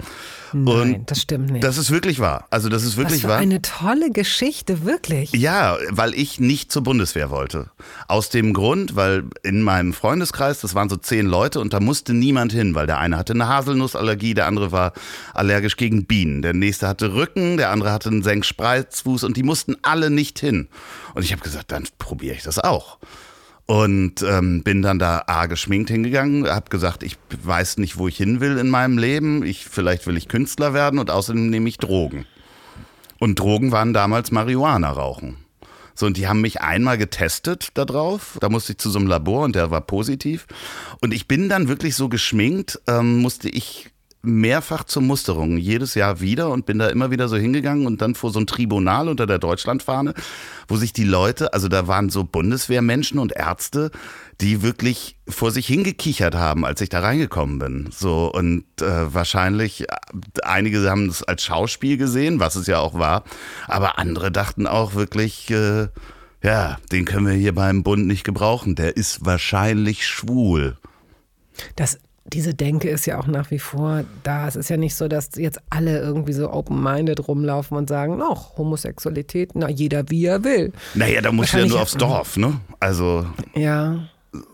Nein, und das stimmt nicht. Das ist wirklich wahr. Also das ist wirklich Was für wahr. Eine tolle Geschichte, wirklich. Ja, weil ich nicht zur Bundeswehr wollte. Aus dem Grund, weil in meinem Freundeskreis, das waren so zehn Leute und da musste niemand hin, weil der eine hatte eine Haselnussallergie, der andere war allergisch gegen Bienen, der nächste hatte Rücken, der andere hatte einen Senkspreizfuß und die mussten alle nicht hin. Und ich habe gesagt, dann probiere ich das auch. Und ähm, bin dann da A geschminkt hingegangen, habe gesagt, ich weiß nicht, wo ich hin will in meinem Leben. Ich, vielleicht will ich Künstler werden und außerdem nehme ich Drogen. Und Drogen waren damals Marihuana rauchen. So, und die haben mich einmal getestet da drauf. Da musste ich zu so einem Labor und der war positiv. Und ich bin dann wirklich so geschminkt, ähm, musste ich mehrfach zur Musterung, jedes Jahr wieder und bin da immer wieder so hingegangen und dann vor so ein Tribunal unter der Deutschlandfahne, wo sich die Leute, also da waren so Bundeswehrmenschen und Ärzte, die wirklich vor sich hingekichert haben, als ich da reingekommen bin. So und äh, wahrscheinlich äh, einige haben es als Schauspiel gesehen, was es ja auch war, aber andere dachten auch wirklich äh, ja, den können wir hier beim Bund nicht gebrauchen, der ist wahrscheinlich schwul. Das diese Denke ist ja auch nach wie vor da. Es ist ja nicht so, dass jetzt alle irgendwie so open-minded rumlaufen und sagen, noch Homosexualität, na jeder wie er will. Naja, da muss ja nur aufs Dorf, ne? Also. Ja.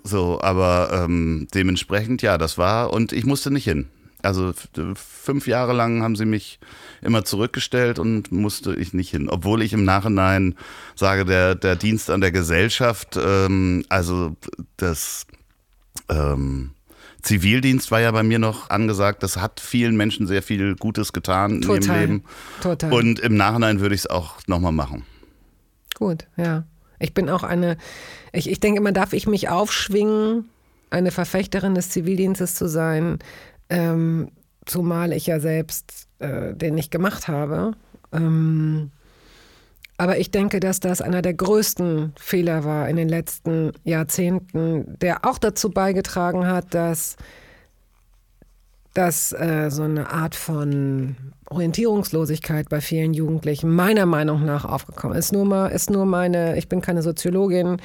So, aber ähm, dementsprechend, ja, das war und ich musste nicht hin. Also fünf Jahre lang haben sie mich immer zurückgestellt und musste ich nicht hin. Obwohl ich im Nachhinein sage, der, der Dienst an der Gesellschaft, ähm, also das ähm, Zivildienst war ja bei mir noch angesagt. Das hat vielen Menschen sehr viel Gutes getan Total. in ihrem Leben. Total. Und im Nachhinein würde ich es auch nochmal machen. Gut, ja. Ich bin auch eine, ich, ich denke immer, darf ich mich aufschwingen, eine Verfechterin des Zivildienstes zu sein, ähm, zumal ich ja selbst äh, den nicht gemacht habe. Ähm, aber ich denke, dass das einer der größten Fehler war in den letzten Jahrzehnten, der auch dazu beigetragen hat, dass, dass äh, so eine Art von Orientierungslosigkeit bei vielen Jugendlichen meiner Meinung nach aufgekommen ist. Nur mal, ist nur meine, ich bin keine Soziologin,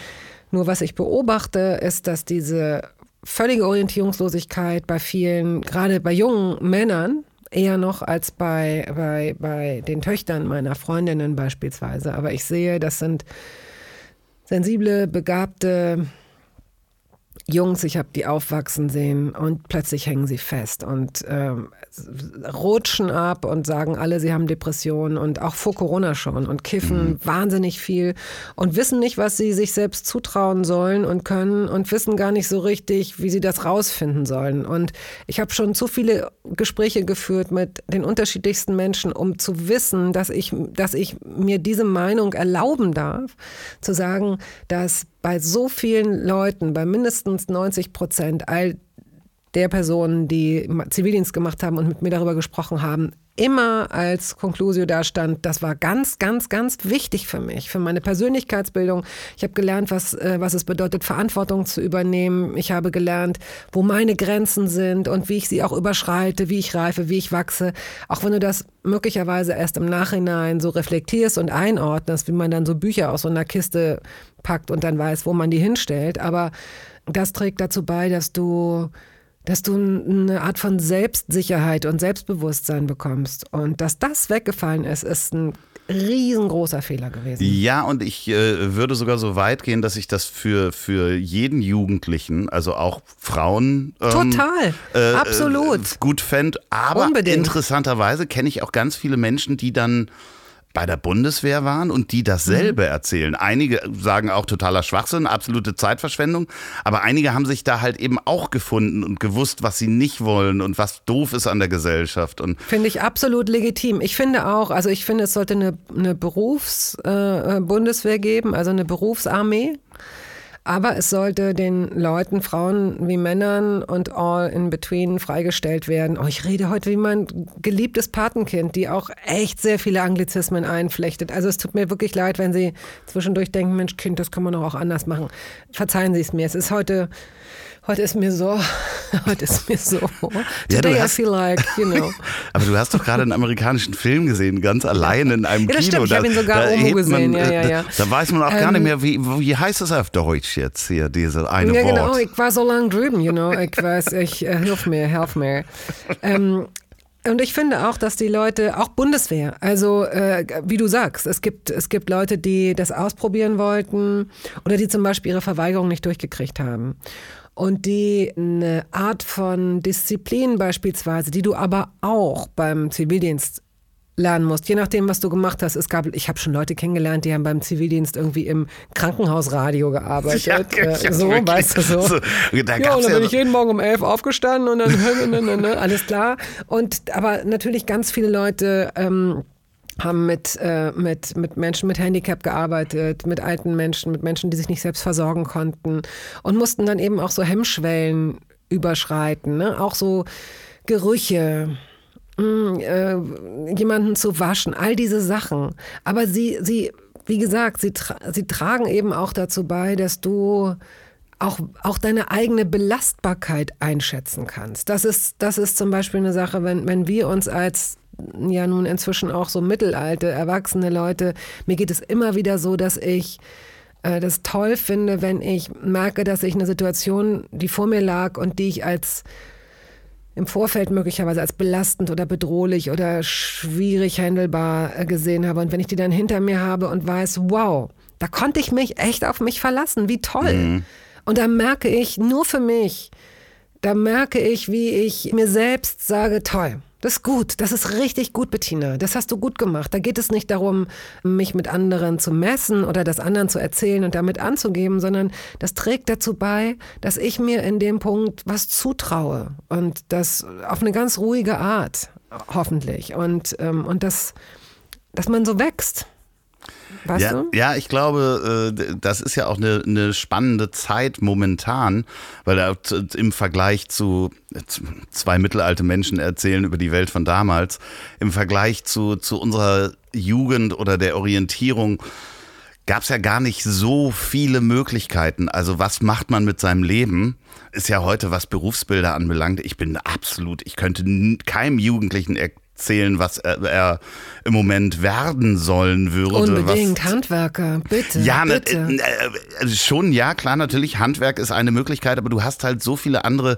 nur was ich beobachte, ist, dass diese völlige Orientierungslosigkeit bei vielen, gerade bei jungen Männern, eher noch als bei, bei, bei den Töchtern meiner Freundinnen beispielsweise. Aber ich sehe, das sind sensible, begabte Jungs, ich habe die aufwachsen sehen und plötzlich hängen sie fest und ähm, rutschen ab und sagen alle, sie haben Depressionen und auch vor Corona schon und kiffen mhm. wahnsinnig viel und wissen nicht, was sie sich selbst zutrauen sollen und können und wissen gar nicht so richtig, wie sie das rausfinden sollen. Und ich habe schon zu viele Gespräche geführt mit den unterschiedlichsten Menschen, um zu wissen, dass ich, dass ich mir diese Meinung erlauben darf, zu sagen, dass bei so vielen Leuten, bei mindestens 90 Prozent all der Personen, die Zivildienst gemacht haben und mit mir darüber gesprochen haben, immer als Conclusio dastand, das war ganz, ganz, ganz wichtig für mich, für meine Persönlichkeitsbildung. Ich habe gelernt, was, äh, was es bedeutet, Verantwortung zu übernehmen. Ich habe gelernt, wo meine Grenzen sind und wie ich sie auch überschreite, wie ich reife, wie ich wachse. Auch wenn du das möglicherweise erst im Nachhinein so reflektierst und einordnest, wie man dann so Bücher aus so einer Kiste packt und dann weiß, wo man die hinstellt. Aber das trägt dazu bei, dass du dass du eine Art von Selbstsicherheit und Selbstbewusstsein bekommst. Und dass das weggefallen ist, ist ein riesengroßer Fehler gewesen. Ja, und ich äh, würde sogar so weit gehen, dass ich das für, für jeden Jugendlichen, also auch Frauen, ähm, total, äh, absolut äh, gut fände. Aber Unbedingt. interessanterweise kenne ich auch ganz viele Menschen, die dann bei der Bundeswehr waren und die dasselbe mhm. erzählen. Einige sagen auch totaler Schwachsinn, absolute Zeitverschwendung, aber einige haben sich da halt eben auch gefunden und gewusst, was sie nicht wollen und was doof ist an der Gesellschaft. finde ich absolut legitim. Ich finde auch, also ich finde, es sollte eine, eine Berufs-Bundeswehr äh, geben, also eine Berufsarmee. Aber es sollte den Leuten, Frauen wie Männern und all in between freigestellt werden. Oh, ich rede heute wie mein geliebtes Patenkind, die auch echt sehr viele Anglizismen einflechtet. Also es tut mir wirklich leid, wenn Sie zwischendurch denken, Mensch, Kind, das kann man doch auch anders machen. Verzeihen Sie es mir. Es ist heute, heute ist mir so, Heute ist mir so. Today ja, hast, I feel like, you know. Aber du hast doch gerade einen amerikanischen Film gesehen, ganz allein in einem ja, das Kino. Stimmt. Ich habe ihn sogar oben gesehen. Man, ja, ja, ja. Da, da, weiß man auch ähm, gar nicht mehr, wie, wie heißt es auf Deutsch jetzt hier, diese eine ja, Wort. Ja, genau. Ich war so lange drüben, you know. Ich weiß, ich, äh, hilf mir, hilf mir. Ähm, und ich finde auch, dass die Leute, auch Bundeswehr, also äh, wie du sagst, es gibt, es gibt Leute, die das ausprobieren wollten oder die zum Beispiel ihre Verweigerung nicht durchgekriegt haben. Und die eine Art von Disziplin beispielsweise, die du aber auch beim Zivildienst lernen musst, je nachdem, was du gemacht hast. Es gab, ich habe schon Leute kennengelernt, die haben beim Zivildienst irgendwie im Krankenhausradio gearbeitet. Ja, äh, so, weißt du so. so da ja, und dann bin ich jeden Morgen um elf aufgestanden und dann ne, ne, ne, alles klar. Und aber natürlich ganz viele Leute. Ähm, haben mit, äh, mit, mit Menschen mit Handicap gearbeitet, mit alten Menschen, mit Menschen, die sich nicht selbst versorgen konnten und mussten dann eben auch so Hemmschwellen überschreiten, ne? auch so Gerüche, Mm, äh, jemanden zu waschen, all diese Sachen. Aber sie, sie, wie gesagt, sie, tra sie tragen eben auch dazu bei, dass du auch, auch deine eigene Belastbarkeit einschätzen kannst. Das ist, das ist zum Beispiel eine Sache, wenn, wenn wir uns als ja nun inzwischen auch so mittelalte, erwachsene Leute, mir geht es immer wieder so, dass ich äh, das toll finde, wenn ich merke, dass ich eine Situation, die vor mir lag und die ich als im Vorfeld möglicherweise als belastend oder bedrohlich oder schwierig handelbar äh, gesehen habe. Und wenn ich die dann hinter mir habe und weiß, wow, da konnte ich mich echt auf mich verlassen, wie toll. Mhm. Und da merke ich nur für mich, da merke ich, wie ich mir selbst sage, toll, das ist gut, das ist richtig gut, Bettina. Das hast du gut gemacht. Da geht es nicht darum, mich mit anderen zu messen oder das anderen zu erzählen und damit anzugeben, sondern das trägt dazu bei, dass ich mir in dem Punkt was zutraue und das auf eine ganz ruhige Art, hoffentlich. Und, ähm, und das, dass man so wächst. Weißt ja, du? ja, ich glaube, äh, das ist ja auch eine, eine spannende Zeit momentan, weil im Vergleich zu zwei mittelalte Menschen erzählen über die Welt von damals, im Vergleich zu, zu unserer Jugend oder der Orientierung gab es ja gar nicht so viele Möglichkeiten. Also was macht man mit seinem Leben? Ist ja heute, was Berufsbilder anbelangt. Ich bin absolut, ich könnte keinem Jugendlichen erklären, erzählen, was er, er, im Moment werden sollen würde. Unbedingt, was, Handwerker, bitte. Ja, ne, bitte. Äh, äh, schon, ja, klar, natürlich, Handwerk ist eine Möglichkeit, aber du hast halt so viele andere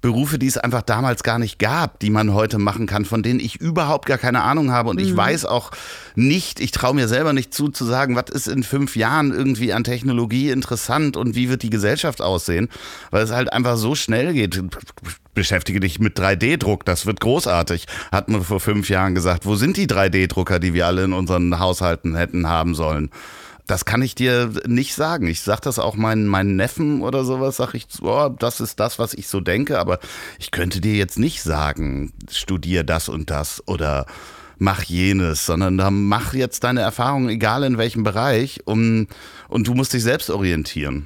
Berufe, die es einfach damals gar nicht gab, die man heute machen kann, von denen ich überhaupt gar keine Ahnung habe. Und ich mhm. weiß auch nicht, ich traue mir selber nicht zu, zu sagen, was ist in fünf Jahren irgendwie an Technologie interessant und wie wird die Gesellschaft aussehen, weil es halt einfach so schnell geht. Beschäftige dich mit 3D-Druck, das wird großartig. Hat man vor fünf Jahren gesagt, wo sind die 3D-Drucker, die wir alle in unseren Haushalten hätten haben sollen? Das kann ich dir nicht sagen. Ich sage das auch meinen, meinen Neffen oder sowas, sage ich, oh, das ist das, was ich so denke, aber ich könnte dir jetzt nicht sagen, studier das und das oder mach jenes, sondern da mach jetzt deine Erfahrungen, egal in welchem Bereich, um, und du musst dich selbst orientieren.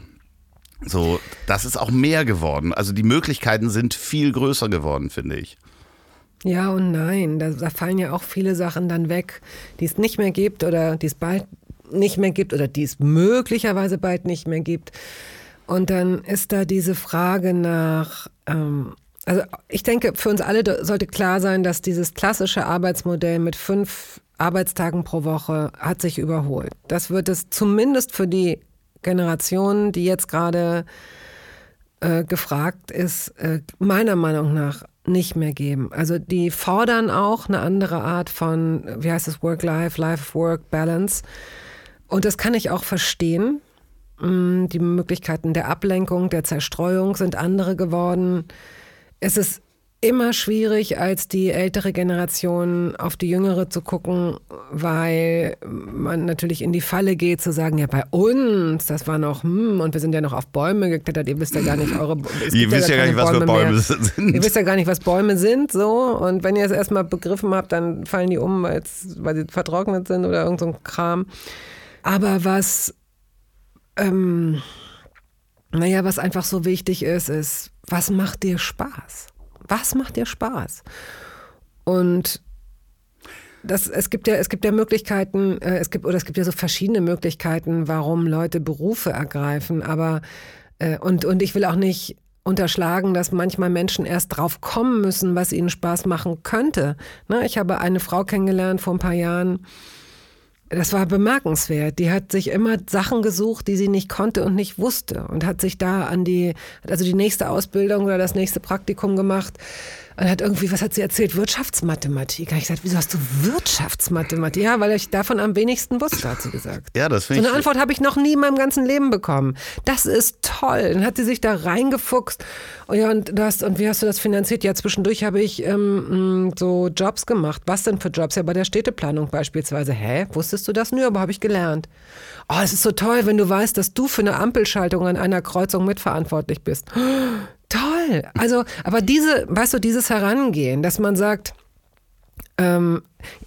So, das ist auch mehr geworden. Also die Möglichkeiten sind viel größer geworden, finde ich. Ja und nein, da, da, fallen ja auch viele Sachen dann weg, die es nicht mehr gibt oder die es bald nicht mehr gibt oder die es möglicherweise bald nicht mehr gibt. Und dann ist da diese Frage nach, ähm, also ich denke, für uns alle sollte klar sein, dass dieses klassische Arbeitsmodell mit fünf Arbeitstagen pro Woche hat sich überholt. Das wird es zumindest für die Generation, die jetzt gerade äh, gefragt ist, äh, meiner Meinung nach nicht mehr geben. Also die fordern auch eine andere Art von, wie heißt es, Work-Life, Life-Work-Balance. Und das kann ich auch verstehen. Mm, die Möglichkeiten der Ablenkung, der Zerstreuung sind andere geworden. Es ist immer schwierig, als die ältere Generation auf die jüngere zu gucken, weil man natürlich in die Falle geht, zu sagen, ja, bei uns, das war noch, hm, und wir sind ja noch auf Bäume geklettert, ihr wisst ja gar nicht eure Ihr wisst ja, gar nicht, was Bäume, Bäume sind. Ihr wisst ja gar nicht, was Bäume sind, so. Und wenn ihr es erstmal begriffen habt, dann fallen die um, weil sie vertrocknet sind oder irgend so ein Kram. Aber was, ähm, naja, was einfach so wichtig ist, ist, was macht dir Spaß? Was macht dir Spaß? Und das, es gibt ja, es gibt ja Möglichkeiten, äh, es gibt, oder es gibt ja so verschiedene Möglichkeiten, warum Leute Berufe ergreifen, aber äh, und, und ich will auch nicht unterschlagen, dass manchmal Menschen erst drauf kommen müssen, was ihnen Spaß machen könnte. Ne, ich habe eine Frau kennengelernt vor ein paar Jahren, das war bemerkenswert. Die hat sich immer Sachen gesucht, die sie nicht konnte und nicht wusste und hat sich da an die, also die nächste Ausbildung oder das nächste Praktikum gemacht und hat irgendwie, was hat sie erzählt? Wirtschaftsmathematik. ich gesagt, wieso hast du Wirtschaftsmathematik? Ja, weil ich davon am wenigsten wusste, hat sie gesagt. Ja, das finde ich. So eine Antwort habe ich noch nie in meinem ganzen Leben bekommen. Das ist toll. Dann hat sie sich da reingefuchst. Und ja, und, du hast, und wie hast du das finanziert? Ja, zwischendurch habe ich ähm, mm, so Jobs gemacht. Was denn für Jobs? Ja, bei der Städteplanung beispielsweise. Hä? Wusstest du das? Nö, aber habe ich gelernt. Oh, es ist so toll, wenn du weißt, dass du für eine Ampelschaltung an einer Kreuzung mitverantwortlich bist. Toll. Also, aber diese, weißt du, dieses Herangehen, dass man sagt, ähm,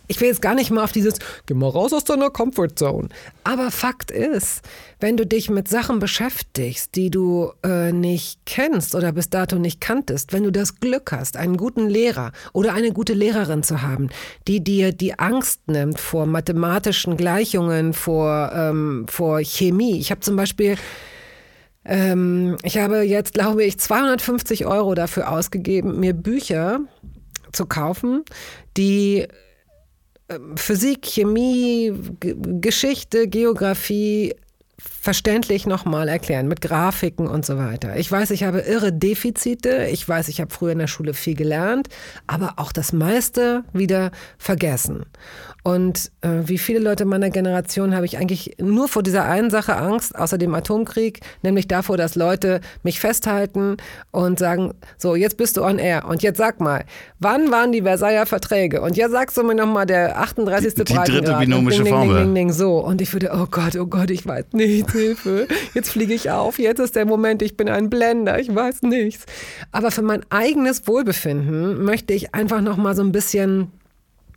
ich will jetzt gar nicht mal auf dieses, geh mal raus aus deiner Comfortzone. Aber Fakt ist, wenn du dich mit Sachen beschäftigst, die du äh, nicht kennst oder bis dato nicht kanntest, wenn du das Glück hast, einen guten Lehrer oder eine gute Lehrerin zu haben, die dir die Angst nimmt vor mathematischen Gleichungen, vor, ähm, vor Chemie. Ich habe zum Beispiel ähm, ich habe jetzt, glaube ich, 250 Euro dafür ausgegeben, mir Bücher zu kaufen, die ähm, Physik, Chemie, G Geschichte, Geografie verständlich nochmal erklären mit Grafiken und so weiter. Ich weiß, ich habe irre Defizite. Ich weiß, ich habe früher in der Schule viel gelernt, aber auch das meiste wieder vergessen. Und äh, wie viele Leute meiner Generation habe ich eigentlich nur vor dieser einen Sache Angst, außer dem Atomkrieg, nämlich davor, dass Leute mich festhalten und sagen, so, jetzt bist du on air und jetzt sag mal, wann waren die Versailler Verträge? Und jetzt sagst du mir nochmal der 38. Die, die dritte binomische ding, Formel. Ding, ding, so. Und ich würde, oh Gott, oh Gott, ich weiß nichts, Hilfe. Jetzt fliege ich auf, jetzt ist der Moment, ich bin ein Blender, ich weiß nichts. Aber für mein eigenes Wohlbefinden möchte ich einfach nochmal so ein bisschen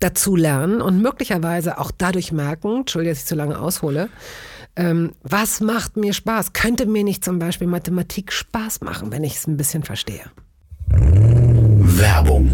dazu lernen und möglicherweise auch dadurch merken, Entschuldigung, dass ich zu lange aushole, ähm, was macht mir Spaß? Könnte mir nicht zum Beispiel Mathematik Spaß machen, wenn ich es ein bisschen verstehe? Werbung.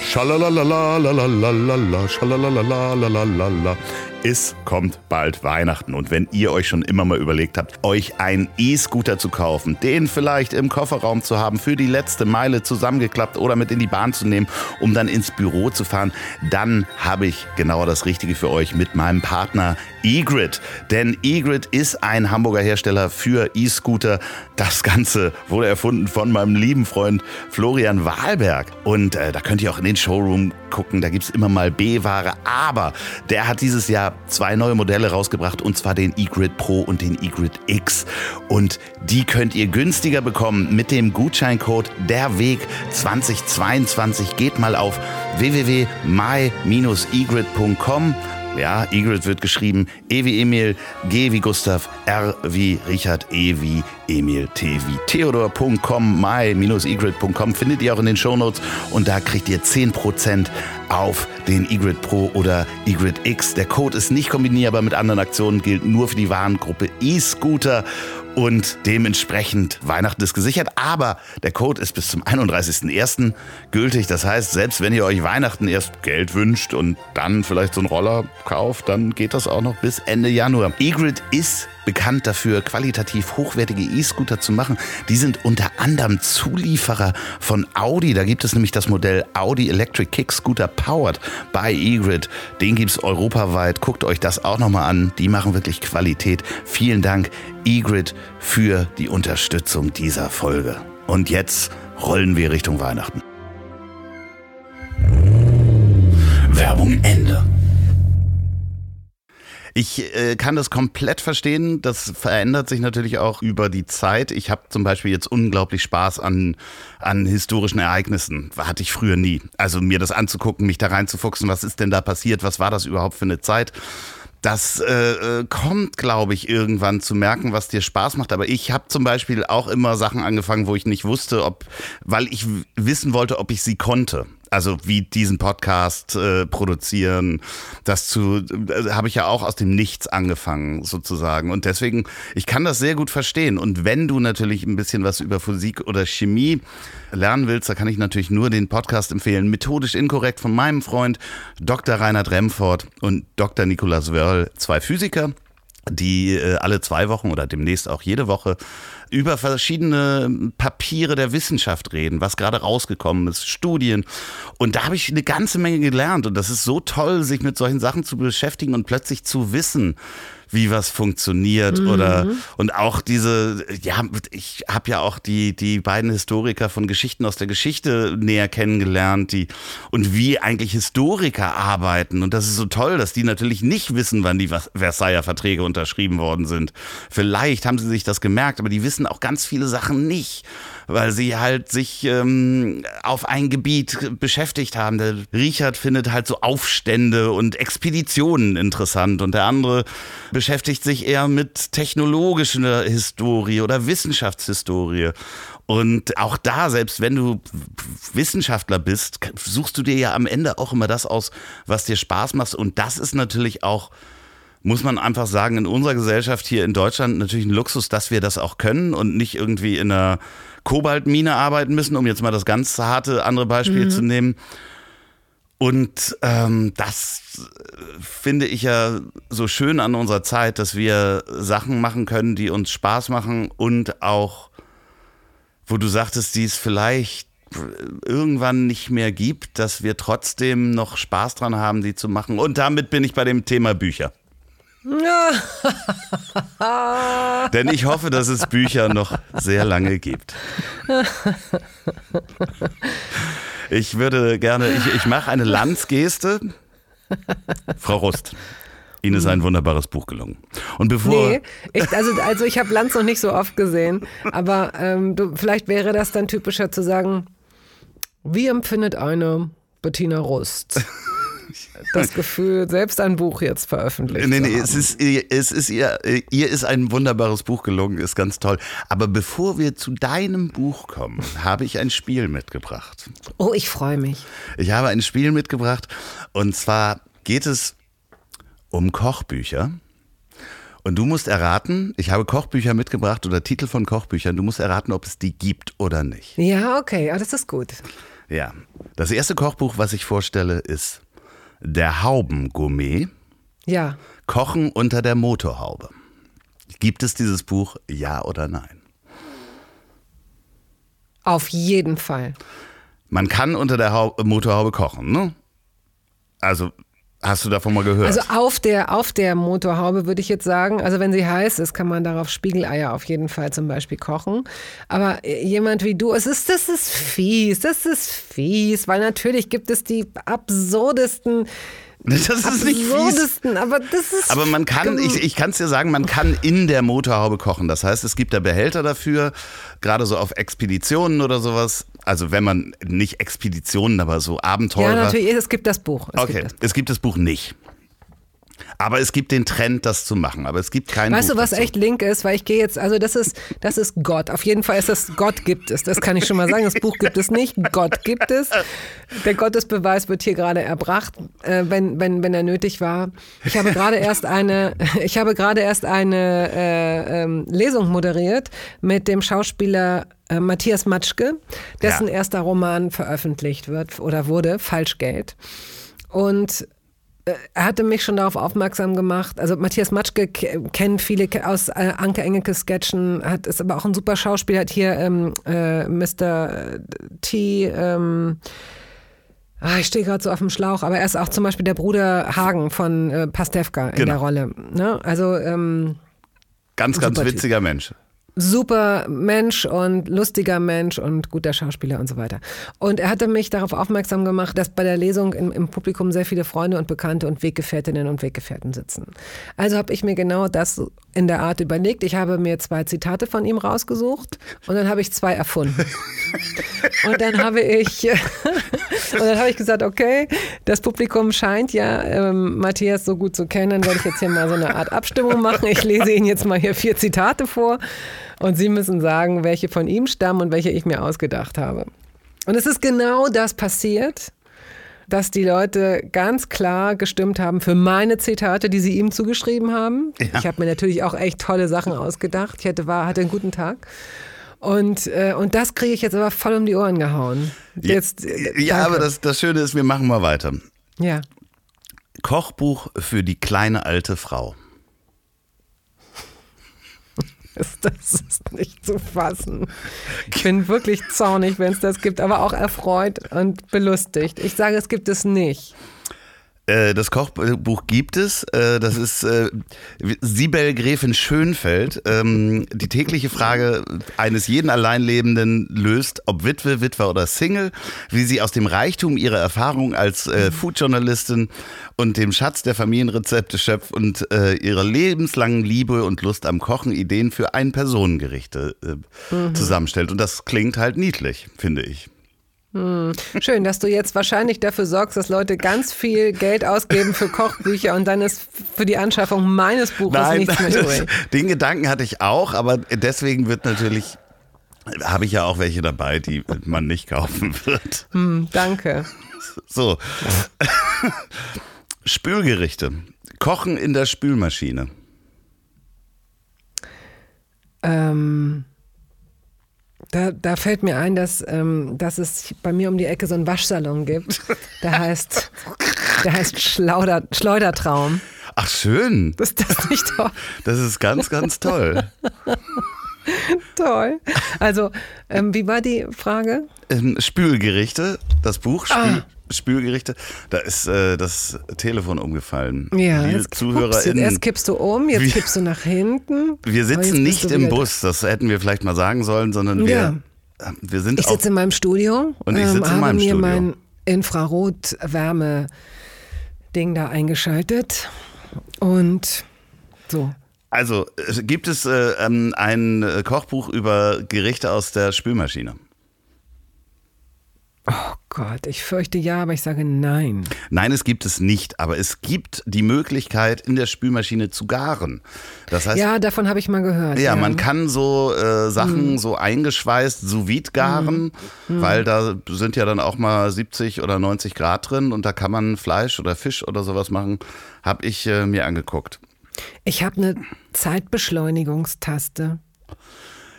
Schalalalalalalala, schalalalalalalala es kommt bald Weihnachten und wenn ihr euch schon immer mal überlegt habt, euch einen E-Scooter zu kaufen, den vielleicht im Kofferraum zu haben, für die letzte Meile zusammengeklappt oder mit in die Bahn zu nehmen, um dann ins Büro zu fahren, dann habe ich genau das Richtige für euch mit meinem Partner eGrid. Denn eGrid ist ein Hamburger Hersteller für E-Scooter. Das Ganze wurde erfunden von meinem lieben Freund Florian Wahlberg. Und äh, da könnt ihr auch in den Showroom gucken, da gibt es immer mal B-Ware. Aber der hat dieses Jahr zwei neue Modelle rausgebracht und zwar den eGrid Pro und den eGrid X. Und die könnt ihr günstiger bekommen mit dem Gutscheincode Der Weg 2022. Geht mal auf www.my-egrid.com ja, Egrid wird geschrieben E wie Emil, G wie Gustav, R wie Richard, E wie Emil, T wie Theodor.com, my-egrid.com findet ihr auch in den Shownotes und da kriegt ihr 10% auf den eGrid Pro oder eGrid X. Der Code ist nicht kombinierbar mit anderen Aktionen, gilt nur für die Warengruppe E-Scooter und dementsprechend Weihnachten ist gesichert. Aber der Code ist bis zum 31.01. gültig. Das heißt, selbst wenn ihr euch Weihnachten erst Geld wünscht und dann vielleicht so einen Roller kauft, dann geht das auch noch bis Ende Januar. eGrid ist bekannt dafür, qualitativ hochwertige E-Scooter zu machen. Die sind unter anderem Zulieferer von Audi. Da gibt es nämlich das Modell Audi Electric Kick Scooter Powered by eGrid. Den gibt es europaweit. Guckt euch das auch nochmal an. Die machen wirklich Qualität. Vielen Dank, eGrid, für die Unterstützung dieser Folge. Und jetzt rollen wir Richtung Weihnachten. Werbung Ende. Ich äh, kann das komplett verstehen. Das verändert sich natürlich auch über die Zeit. Ich habe zum Beispiel jetzt unglaublich Spaß an, an historischen Ereignissen. Hatte ich früher nie. Also mir das anzugucken, mich da reinzufuchsen, was ist denn da passiert, was war das überhaupt für eine Zeit. Das äh, äh kommt, glaube ich, irgendwann zu merken, was dir Spaß macht. Aber ich habe zum Beispiel auch immer Sachen angefangen, wo ich nicht wusste, ob, weil ich wissen wollte, ob ich sie konnte. Also wie diesen Podcast äh, produzieren, das zu, äh, habe ich ja auch aus dem Nichts angefangen sozusagen. Und deswegen, ich kann das sehr gut verstehen. Und wenn du natürlich ein bisschen was über Physik oder Chemie lernen willst, da kann ich natürlich nur den Podcast empfehlen. Methodisch inkorrekt von meinem Freund Dr. Reinhard Remford und Dr. Nikolaus Wörl, zwei Physiker die äh, alle zwei Wochen oder demnächst auch jede Woche über verschiedene Papiere der Wissenschaft reden, was gerade rausgekommen ist, Studien. Und da habe ich eine ganze Menge gelernt. Und das ist so toll, sich mit solchen Sachen zu beschäftigen und plötzlich zu wissen, wie was funktioniert mhm. oder und auch diese ja ich habe ja auch die die beiden Historiker von Geschichten aus der Geschichte näher kennengelernt die und wie eigentlich Historiker arbeiten. Und das ist so toll dass die natürlich nicht wissen wann die Versailler Verträge unterschrieben worden sind. Vielleicht haben sie sich das gemerkt aber die wissen auch ganz viele Sachen nicht weil sie halt sich ähm, auf ein Gebiet beschäftigt haben. Der Richard findet halt so Aufstände und Expeditionen interessant und der andere beschäftigt sich eher mit technologischer Historie oder Wissenschaftshistorie. Und auch da, selbst wenn du Wissenschaftler bist, suchst du dir ja am Ende auch immer das aus, was dir Spaß macht. Und das ist natürlich auch muss man einfach sagen, in unserer Gesellschaft hier in Deutschland natürlich ein Luxus, dass wir das auch können und nicht irgendwie in einer Kobaltmine arbeiten müssen, um jetzt mal das ganz harte andere Beispiel mhm. zu nehmen. Und ähm, das finde ich ja so schön an unserer Zeit, dass wir Sachen machen können, die uns Spaß machen und auch, wo du sagtest, die es vielleicht irgendwann nicht mehr gibt, dass wir trotzdem noch Spaß dran haben, die zu machen. Und damit bin ich bei dem Thema Bücher. Denn ich hoffe, dass es Bücher noch sehr lange gibt. Ich würde gerne, ich, ich mache eine Landsgeste. Frau Rust. Ihnen ist ein wunderbares Buch gelungen. Und bevor. Nee, ich, also, also ich habe Lanz noch nicht so oft gesehen, aber ähm, du, vielleicht wäre das dann typischer zu sagen, wie empfindet eine Bettina Rust? Das Gefühl, selbst ein Buch jetzt veröffentlicht nee, nee, Es ist, es ist ihr, ihr ist ein wunderbares Buch gelungen, ist ganz toll. Aber bevor wir zu deinem Buch kommen, habe ich ein Spiel mitgebracht. Oh, ich freue mich. Ich habe ein Spiel mitgebracht und zwar geht es um Kochbücher. Und du musst erraten, ich habe Kochbücher mitgebracht oder Titel von Kochbüchern, du musst erraten, ob es die gibt oder nicht. Ja, okay, ja, das ist gut. Ja, das erste Kochbuch, was ich vorstelle, ist der Haubengourmet. Ja. Kochen unter der Motorhaube. Gibt es dieses Buch, ja oder nein? Auf jeden Fall. Man kann unter der Haube, Motorhaube kochen, ne? Also Hast du davon mal gehört? Also auf der, auf der Motorhaube würde ich jetzt sagen, also wenn sie heiß ist, kann man darauf Spiegeleier auf jeden Fall zum Beispiel kochen. Aber jemand wie du, es ist, das ist fies, das ist fies, weil natürlich gibt es die absurdesten das ist nicht fies. aber das ist. Aber man kann, ich, ich kann es dir sagen, man kann in der Motorhaube kochen. Das heißt, es gibt da Behälter dafür, gerade so auf Expeditionen oder sowas also wenn man nicht Expeditionen, aber so Abenteuer. Ja, natürlich, es gibt das Buch. Es okay, gibt das Buch. es gibt das Buch nicht. Aber es gibt den Trend, das zu machen. Aber es gibt keinen. Weißt Buch du, was dazu. echt link ist? Weil ich gehe jetzt, also das ist, das ist Gott. Auf jeden Fall ist das Gott gibt es. Das kann ich schon mal sagen. Das Buch gibt es nicht. Gott gibt es. Der Gottesbeweis wird hier gerade erbracht, äh, wenn, wenn, wenn er nötig war. Ich habe gerade erst eine, ich habe gerade erst eine äh, ähm, Lesung moderiert mit dem Schauspieler äh, Matthias Matschke, dessen ja. erster Roman veröffentlicht wird oder wurde, Falschgeld. Und äh, er hatte mich schon darauf aufmerksam gemacht. Also Matthias Matschke kennt viele aus äh, Anke Engelke Sketchen, hat ist aber auch ein super Schauspieler, hat hier ähm, äh, Mr. T. Ähm, ah, ich stehe gerade so auf dem Schlauch, aber er ist auch zum Beispiel der Bruder Hagen von äh, Pastewka in genau. der Rolle. Ne? Also ähm, ganz, ganz witziger typ. Mensch super Mensch und lustiger Mensch und guter Schauspieler und so weiter. Und er hatte mich darauf aufmerksam gemacht, dass bei der Lesung im, im Publikum sehr viele Freunde und Bekannte und Weggefährtinnen und Weggefährten sitzen. Also habe ich mir genau das in der Art überlegt. Ich habe mir zwei Zitate von ihm rausgesucht und dann habe ich zwei erfunden. und dann habe ich und dann habe ich gesagt, okay, das Publikum scheint ja ähm, Matthias so gut zu kennen, dann werde ich jetzt hier mal so eine Art Abstimmung machen. Ich lese Ihnen jetzt mal hier vier Zitate vor. Und Sie müssen sagen, welche von ihm stammen und welche ich mir ausgedacht habe. Und es ist genau das passiert. dass die Leute ganz klar gestimmt haben für meine Zitate, die sie ihm zugeschrieben haben. Ja. Ich habe mir natürlich auch echt tolle Sachen ausgedacht. Ich hatte, war, hatte einen guten Tag. Und, äh, und das kriege ich jetzt aber voll um die Ohren gehauen. Jetzt, äh, Ja, danke. aber das, das Schöne ist, wir machen mal weiter. Ja. Kochbuch für die kleine alte Frau. Das, das ist nicht zu fassen. Ich bin wirklich zornig, wenn es das gibt, aber auch erfreut und belustigt. Ich sage, es gibt es nicht. Äh, Das Kochbuch gibt es. Äh, Das ist äh, Sibel Gräfin Schönfeld. Ähm, Die tägliche Frage eines jeden Alleinlebenden löst, ob Witwe, Witwer oder Single, wie sie aus dem Reichtum ihrer Erfahrung als äh, Foodjournalistin und dem Schatz der Familienrezepte schöpft und ihrer lebenslangen Liebe und Lust am Kochen Ideen für ein Personengerichte äh, zusammenstellt. Und das klingt halt niedlich, finde ich. Schön, dass du jetzt wahrscheinlich dafür sorgst, dass Leute ganz viel Geld ausgeben für Kochbücher und dann ist für die Anschaffung meines Buches Nein, nichts mehr übrig. den Gedanken hatte ich auch, aber deswegen wird natürlich, habe ich ja auch welche dabei, die man nicht kaufen wird. Hm, danke. So. Spülgerichte. Kochen in der Spülmaschine. Ähm, da, da fällt mir ein, dass, ähm, dass es bei mir um die Ecke so einen Waschsalon gibt. Der heißt, der heißt Schlauder, Schleudertraum. Ach, schön. Ist das nicht toll? Das ist ganz, ganz toll. toll? Also, ähm, wie war die Frage? Ähm, Spülgerichte, das Buch Spül, Ah. Spülgerichte, da ist äh, das Telefon umgefallen. Ja, Liebe jetzt, ups, ZuhörerInnen. erst kippst du um, jetzt Wie- kippst du nach hinten. Wir sitzen nicht im Bus, das hätten wir vielleicht mal sagen sollen, sondern wir, Ja. äh, wir sind Ich sitze in meinem Studio Und ich ähm, sitze in habe meinem mir Studio. mein Infrarot-Wärme-Ding da eingeschaltet und so. Also äh, gibt es äh, ähm, ein äh, Kochbuch über Gerichte aus der Spülmaschine? Oh Gott, ich fürchte ja, aber ich sage nein. Nein, es gibt es nicht, aber es gibt die Möglichkeit, in der Spülmaschine zu garen. Das heißt, Ja, davon habe ich mal gehört. Ja, man kann so äh. Sachen so eingeschweißt sous vide garen, Hm. weil da sind ja dann auch mal 70 oder 90 Grad drin und da kann man Fleisch oder Fisch oder sowas machen. Hab ich äh, mir angeguckt. Ich habe eine Zeitbeschleunigungstaste.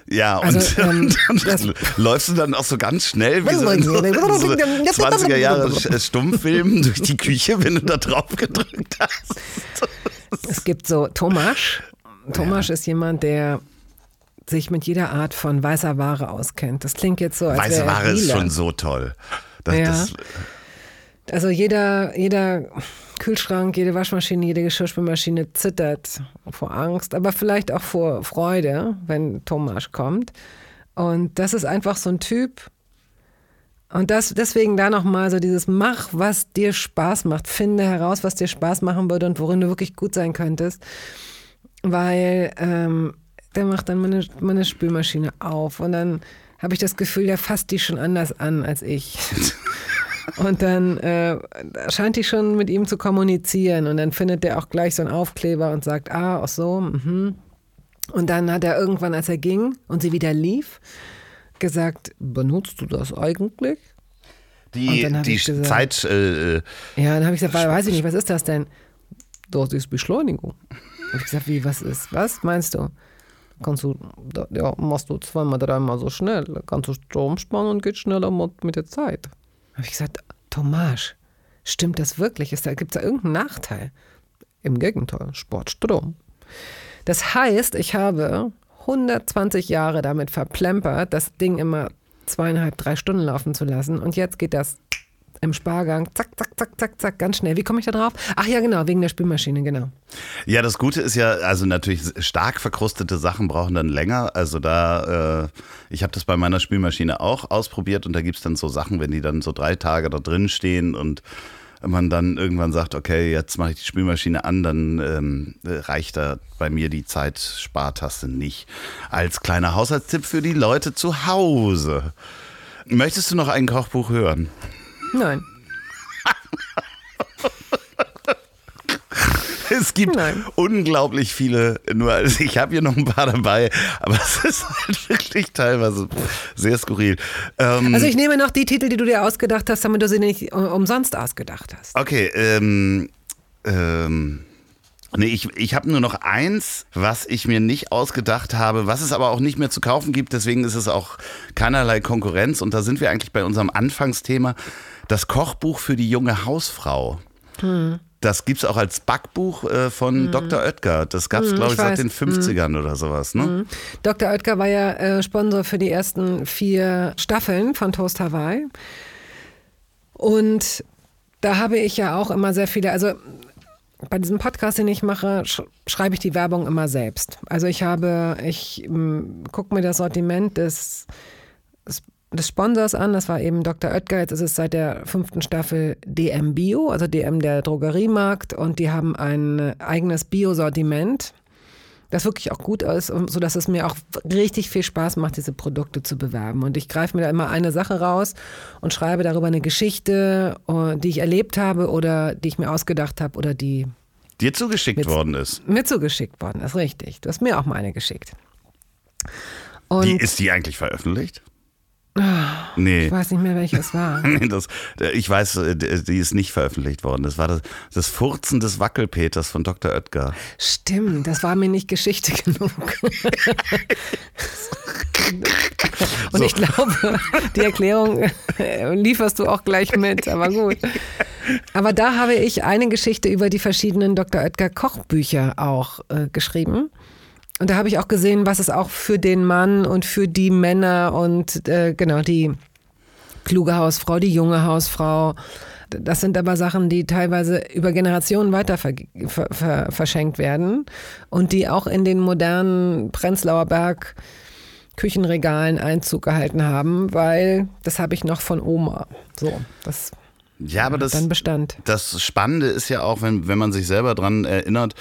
Ja, Also, und, ähm, und das- dann läufst du dann auch so ganz schnell wie so in so, so 20er Jahre Sch- Stummfilmen durch die Küche, wenn du da drauf gedrückt hast. Es gibt so Tomasch. Tomasch ist jemand, der sich mit jeder Art von weißer Ware auskennt. Das klingt jetzt so, als Weiße Ware ist schon so toll. Das, Ja. das, Also jeder, jeder Kühlschrank, jede Waschmaschine, jede Geschirrspülmaschine zittert vor Angst, aber vielleicht auch vor Freude, wenn Tomasch kommt. Und das ist einfach so ein Typ. Und das, deswegen da nochmal so dieses Mach, was dir Spaß macht. Finde heraus, was dir Spaß machen würde und worin du wirklich gut sein könntest. Weil ähm, der macht dann meine, meine Spülmaschine auf und dann habe ich das Gefühl, der fasst die schon anders an als ich. Und dann äh, scheint die schon mit ihm zu kommunizieren und dann findet der auch gleich so einen Aufkleber und sagt, ah, ach so, mhm. Und dann hat er irgendwann, als er ging und sie wieder lief, gesagt, benutzt du das eigentlich? Die die gesagt- Zeit, äh, Ja, dann habe ich gesagt, weiß ich nicht, was ist das denn? Das ist Beschleunigung. Habe ich gesagt, wie, was ist, was meinst du? Kannst du, ja, machst du zweimal, dreimal so schnell, kannst du Strom sparen und geht schneller mit der Zeit. Habe ich gesagt, Tomasch, stimmt das wirklich? Gibt es da irgendeinen Nachteil? Im Gegenteil, spart Strom. Das heißt, ich habe 120 Jahre damit verplempert, das Ding immer zweieinhalb, drei Stunden laufen zu lassen. Und jetzt geht das im Spargang, zack, zack, zack, zack, zack, ganz schnell. Wie komme ich da drauf? Ach ja, genau, wegen der Spülmaschine, genau. Ja, das Gute ist ja, also natürlich stark verkrustete Sachen brauchen dann länger. Also da, äh, ich habe das bei meiner Spülmaschine auch ausprobiert und da gibt's dann so Sachen, wenn die dann so drei Tage da drin stehen und man dann irgendwann sagt, okay, jetzt mache ich die Spülmaschine an, dann ähm, reicht da bei mir die Zeitspartaste nicht. Als kleiner Haushaltstipp für die Leute zu Hause. Möchtest du noch ein Kochbuch hören? Nein. es gibt Nein. unglaublich viele, nur also ich habe hier noch ein paar dabei, aber es ist halt wirklich teilweise sehr skurril. Ähm, also ich nehme noch die Titel, die du dir ausgedacht hast, damit du sie nicht umsonst ausgedacht hast. Okay, ähm, ähm, Nee, ich, ich habe nur noch eins, was ich mir nicht ausgedacht habe, was es aber auch nicht mehr zu kaufen gibt. Deswegen ist es auch keinerlei Konkurrenz. Und da sind wir eigentlich bei unserem Anfangsthema. Das Kochbuch für die junge Hausfrau. Hm. Das gibt es auch als Backbuch äh, von hm. Dr. Oetker. Das gab es, hm, glaube ich, ich seit den 50ern hm. oder sowas. Ne? Hm. Dr. Oetker war ja äh, Sponsor für die ersten vier Staffeln von Toast Hawaii. Und da habe ich ja auch immer sehr viele, also bei diesem Podcast, den ich mache, sch schreibe ich die Werbung immer selbst. Also ich habe, ich hm, gucke mir das Sortiment des, des Sponsors an. Das war eben Dr. Oetker. Jetzt ist es seit der fünften Staffel DM Bio, also DM der Drogeriemarkt. Und die haben ein eigenes Bio-Sortiment das wirklich auch gut ist, sodass es mir auch richtig viel Spaß macht, diese Produkte zu bewerben. Und ich greife mir da immer eine Sache raus und schreibe darüber eine Geschichte, äh, die ich erlebt habe oder die ich mir ausgedacht habe oder die dir zugeschickt mir, worden ist. Mir zugeschickt worden ist, richtig. Du hast mir auch mal eine geschickt. Und die, ist die eigentlich veröffentlicht? Nee. Ich weiß nicht mehr, welches war. nee, das, ich weiß, äh, die ist nicht veröffentlicht worden. Das war das, das Furzen des Wackelpeters von Dr. Oetker. Stimmt, das war mir nicht Geschichte genug. Und so. ich glaube, die Erklärung äh, lieferst du auch gleich mit, aber gut. Aber da habe ich eine Geschichte über die verschiedenen Dr. Oetker Kochbücher auch äh, geschrieben. Und da habe ich auch gesehen, was es auch für den Mann und für die Männer und äh, genau die kluge Hausfrau, die junge Hausfrau. Das sind aber Sachen, die teilweise über Generationen weiter ver ver ver verschenkt werden und die auch in den modernen Prenzlauer Berg Küchenregalen Einzug gehalten haben, weil das habe ich noch von Oma. So, das ja, aber das, dann Bestand. Das Spannende ist ja auch, wenn, wenn man sich selber dran erinnert,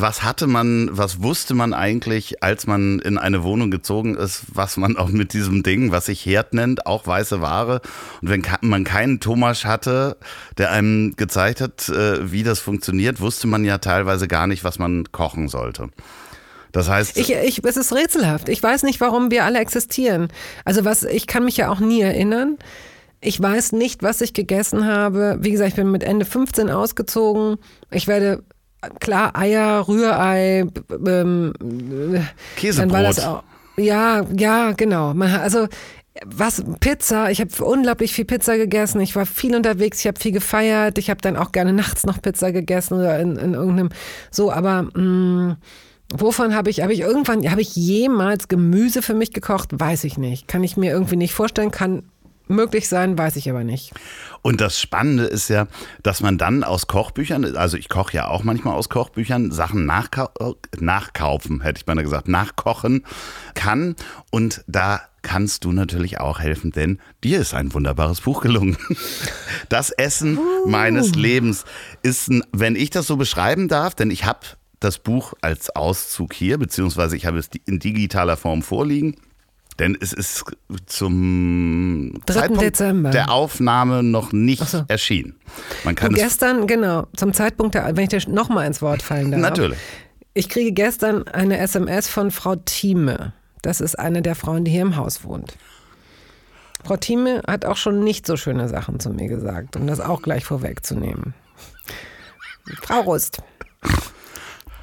was hatte man, was wusste man eigentlich, als man in eine Wohnung gezogen ist, was man auch mit diesem Ding, was sich Herd nennt, auch weiße Ware. Und wenn man keinen Thomas hatte, der einem gezeigt hat, äh, wie das funktioniert, wusste man ja teilweise gar nicht, was man kochen sollte. Das heißt. Ich, ich, es ist rätselhaft. Ich weiß nicht, warum wir alle existieren. Also was, ich kann mich ja auch nie erinnern. Ich weiß nicht, was ich gegessen habe. Wie gesagt, ich bin mit Ende 15 ausgezogen. Ich werde klar, Eier, Rührei, ähm, Käsebrot. Dann war das auch, ja, ja, genau. Also was Pizza, ich habe unglaublich viel Pizza gegessen, ich war viel unterwegs, ich habe viel gefeiert, ich habe dann auch gerne nachts noch Pizza gegessen oder in, in irgendeinem so, aber mh, mm, wovon habe ich, habe ich irgendwann, habe ich jemals Gemüse für mich gekocht? Weiß ich nicht. Kann ich mir irgendwie nicht vorstellen, kann möglich sein, weiß ich aber nicht. Und das Spannende ist ja, dass man dann aus Kochbüchern, also ich koche ja auch manchmal aus Kochbüchern, Sachen nachkau nachkaufen, hätte ich mal gesagt, nachkochen kann. Und da kannst du natürlich auch helfen, denn dir ist ein wunderbares Buch gelungen. Das Essen uh. meines Lebens ist, ein, wenn ich das so beschreiben darf, denn ich habe das Buch als Auszug hier, beziehungsweise ich habe es in digitaler Form vorliegen. Denn es ist zum 3. Zeitpunkt Dezember. der Aufnahme noch nicht so. erschienen. Man kann gestern, genau, zum Zeitpunkt der, wenn ich dir nochmal ins Wort fallen darf. Natürlich. Ich kriege gestern eine SMS von Frau Thieme. Das ist eine der Frauen, die hier im Haus wohnt. Frau Thieme hat auch schon nicht so schöne Sachen zu mir gesagt, um das auch gleich vorwegzunehmen. Frau Rust,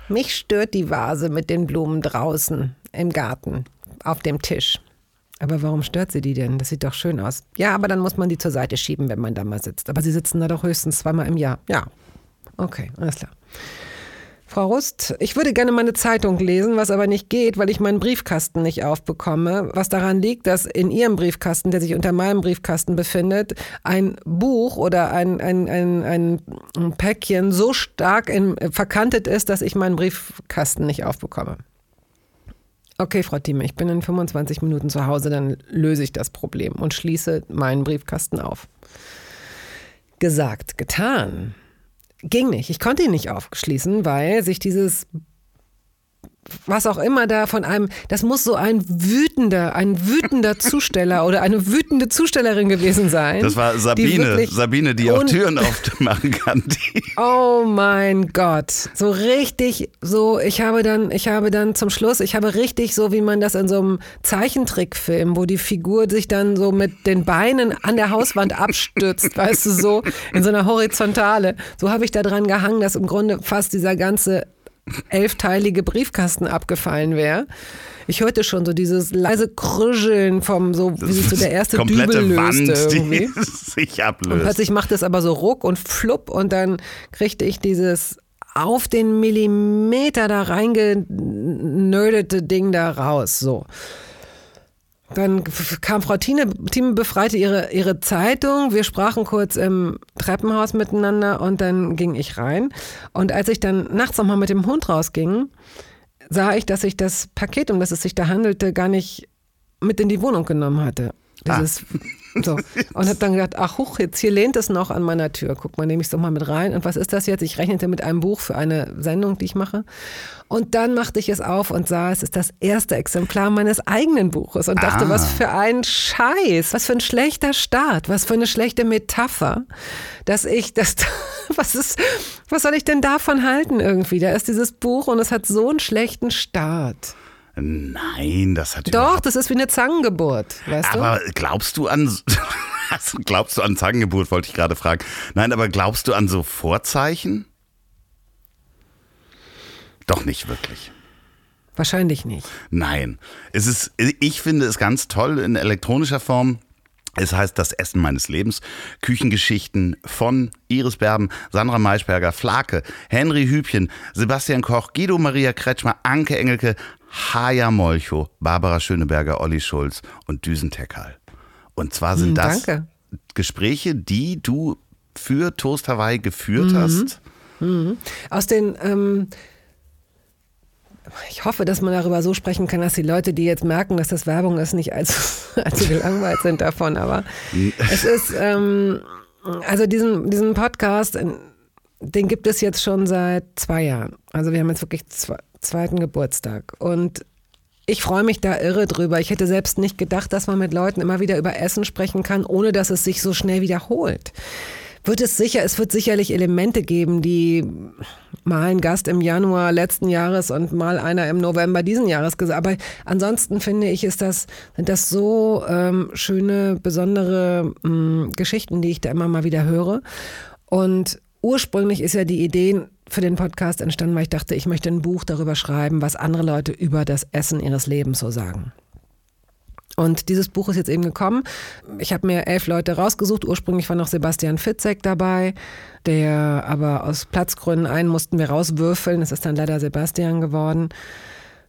mich stört die Vase mit den Blumen draußen im Garten auf dem Tisch. Aber warum stört sie die denn? Das sieht doch schön aus. Ja, aber dann muss man die zur Seite schieben, wenn man da mal sitzt. Aber sie sitzen da doch höchstens zweimal im Jahr. Ja. Okay, alles klar. Frau Rust, ich würde gerne meine Zeitung lesen, was aber nicht geht, weil ich meinen Briefkasten nicht aufbekomme. Was daran liegt, dass in Ihrem Briefkasten, der sich unter meinem Briefkasten befindet, ein Buch oder ein, ein, ein, ein Päckchen so stark in, verkantet ist, dass ich meinen Briefkasten nicht aufbekomme. Okay, Frau Thieme, ich bin in 25 Minuten zu Hause, dann löse ich das Problem und schließe meinen Briefkasten auf. Gesagt, getan. Ging nicht. Ich konnte ihn nicht aufschließen, weil sich dieses was auch immer da von einem, das muss so ein wütender, ein wütender Zusteller oder eine wütende Zustellerin gewesen sein. Das war Sabine, die Sabine, die auch Türen aufmachen kann. oh mein Gott, so richtig, so ich habe dann, ich habe dann zum Schluss, ich habe richtig so, wie man das in so einem Zeichentrickfilm, wo die Figur sich dann so mit den Beinen an der Hauswand abstützt, weißt du, so in so einer Horizontale. So habe ich da dran gehangen, dass im Grunde fast dieser ganze elfteilige Briefkasten abgefallen wäre. Ich hörte schon so dieses leise Krüscheln vom so, wie sich so der erste Komplette Dübel Wand, löste irgendwie. die sich ablöst. Und plötzlich macht es aber so ruck und flupp und dann kriegte ich dieses auf den Millimeter da reingenördete Ding da raus. So. Dann kam Frau Tine, Tine befreite ihre, ihre Zeitung. Wir sprachen kurz im Treppenhaus miteinander und dann ging ich rein. Und als ich dann nachts nochmal mit dem Hund rausging, sah ich, dass ich das Paket, um das es sich da handelte, gar nicht mit in die Wohnung genommen hatte. Dieses, ah. so. Und habe dann gedacht, ach huch, jetzt hier lehnt es noch an meiner Tür. Guck mal, nehme ich es doch mal mit rein. Und was ist das jetzt? Ich rechnete mit einem Buch für eine Sendung, die ich mache. Und dann machte ich es auf und sah, es ist das erste Exemplar meines eigenen Buches und dachte, ah. was für ein Scheiß, was für ein schlechter Start, was für eine schlechte Metapher, dass ich das, was ist, was soll ich denn davon halten irgendwie? Da ist dieses Buch und es hat so einen schlechten Start. Nein, das hat Doch, das ist wie eine Zangengeburt, weißt aber du? glaubst du an also glaubst du an Zangengeburt, wollte ich gerade fragen. Nein, aber glaubst du an so Vorzeichen? Doch nicht wirklich. Wahrscheinlich nicht. Nein. Es ist, ich finde es ganz toll in elektronischer Form. Es heißt Das Essen meines Lebens. Küchengeschichten von Iris Berben, Sandra Maischberger, Flake, Henry Hübchen, Sebastian Koch, Guido Maria Kretschmer, Anke Engelke, Haja Molcho, Barbara Schöneberger, Olli Schulz und Düsen Tekal. Und zwar sind hm, das. Gespräche, die du für Toast Hawaii geführt mhm. hast. Mhm. Aus den ähm ich hoffe, dass man darüber so sprechen kann, dass die Leute, die jetzt merken, dass das Werbung ist, nicht allzu, allzu gelangweilt sind davon. Aber es ist, ähm, also diesen, diesen Podcast, den gibt es jetzt schon seit zwei Jahren. Also wir haben jetzt wirklich zwei, zweiten Geburtstag. Und ich freue mich da irre drüber. Ich hätte selbst nicht gedacht, dass man mit Leuten immer wieder über Essen sprechen kann, ohne dass es sich so schnell wiederholt. Wird es sicher, es wird sicherlich Elemente geben, die mal ein Gast im Januar letzten Jahres und mal einer im November diesen Jahres gesagt. Aber ansonsten finde ich, ist das, sind das so ähm, schöne, besondere ähm, Geschichten, die ich da immer mal wieder höre. Und ursprünglich ist ja die Idee für den Podcast entstanden, weil ich dachte, ich möchte ein Buch darüber schreiben, was andere Leute über das Essen ihres Lebens so sagen. Und dieses Buch ist jetzt eben gekommen. Ich habe mir elf Leute rausgesucht. Ursprünglich war noch Sebastian Fitzek dabei, der aber aus Platzgründen einen mussten wir rauswürfeln. Es ist dann leider Sebastian geworden.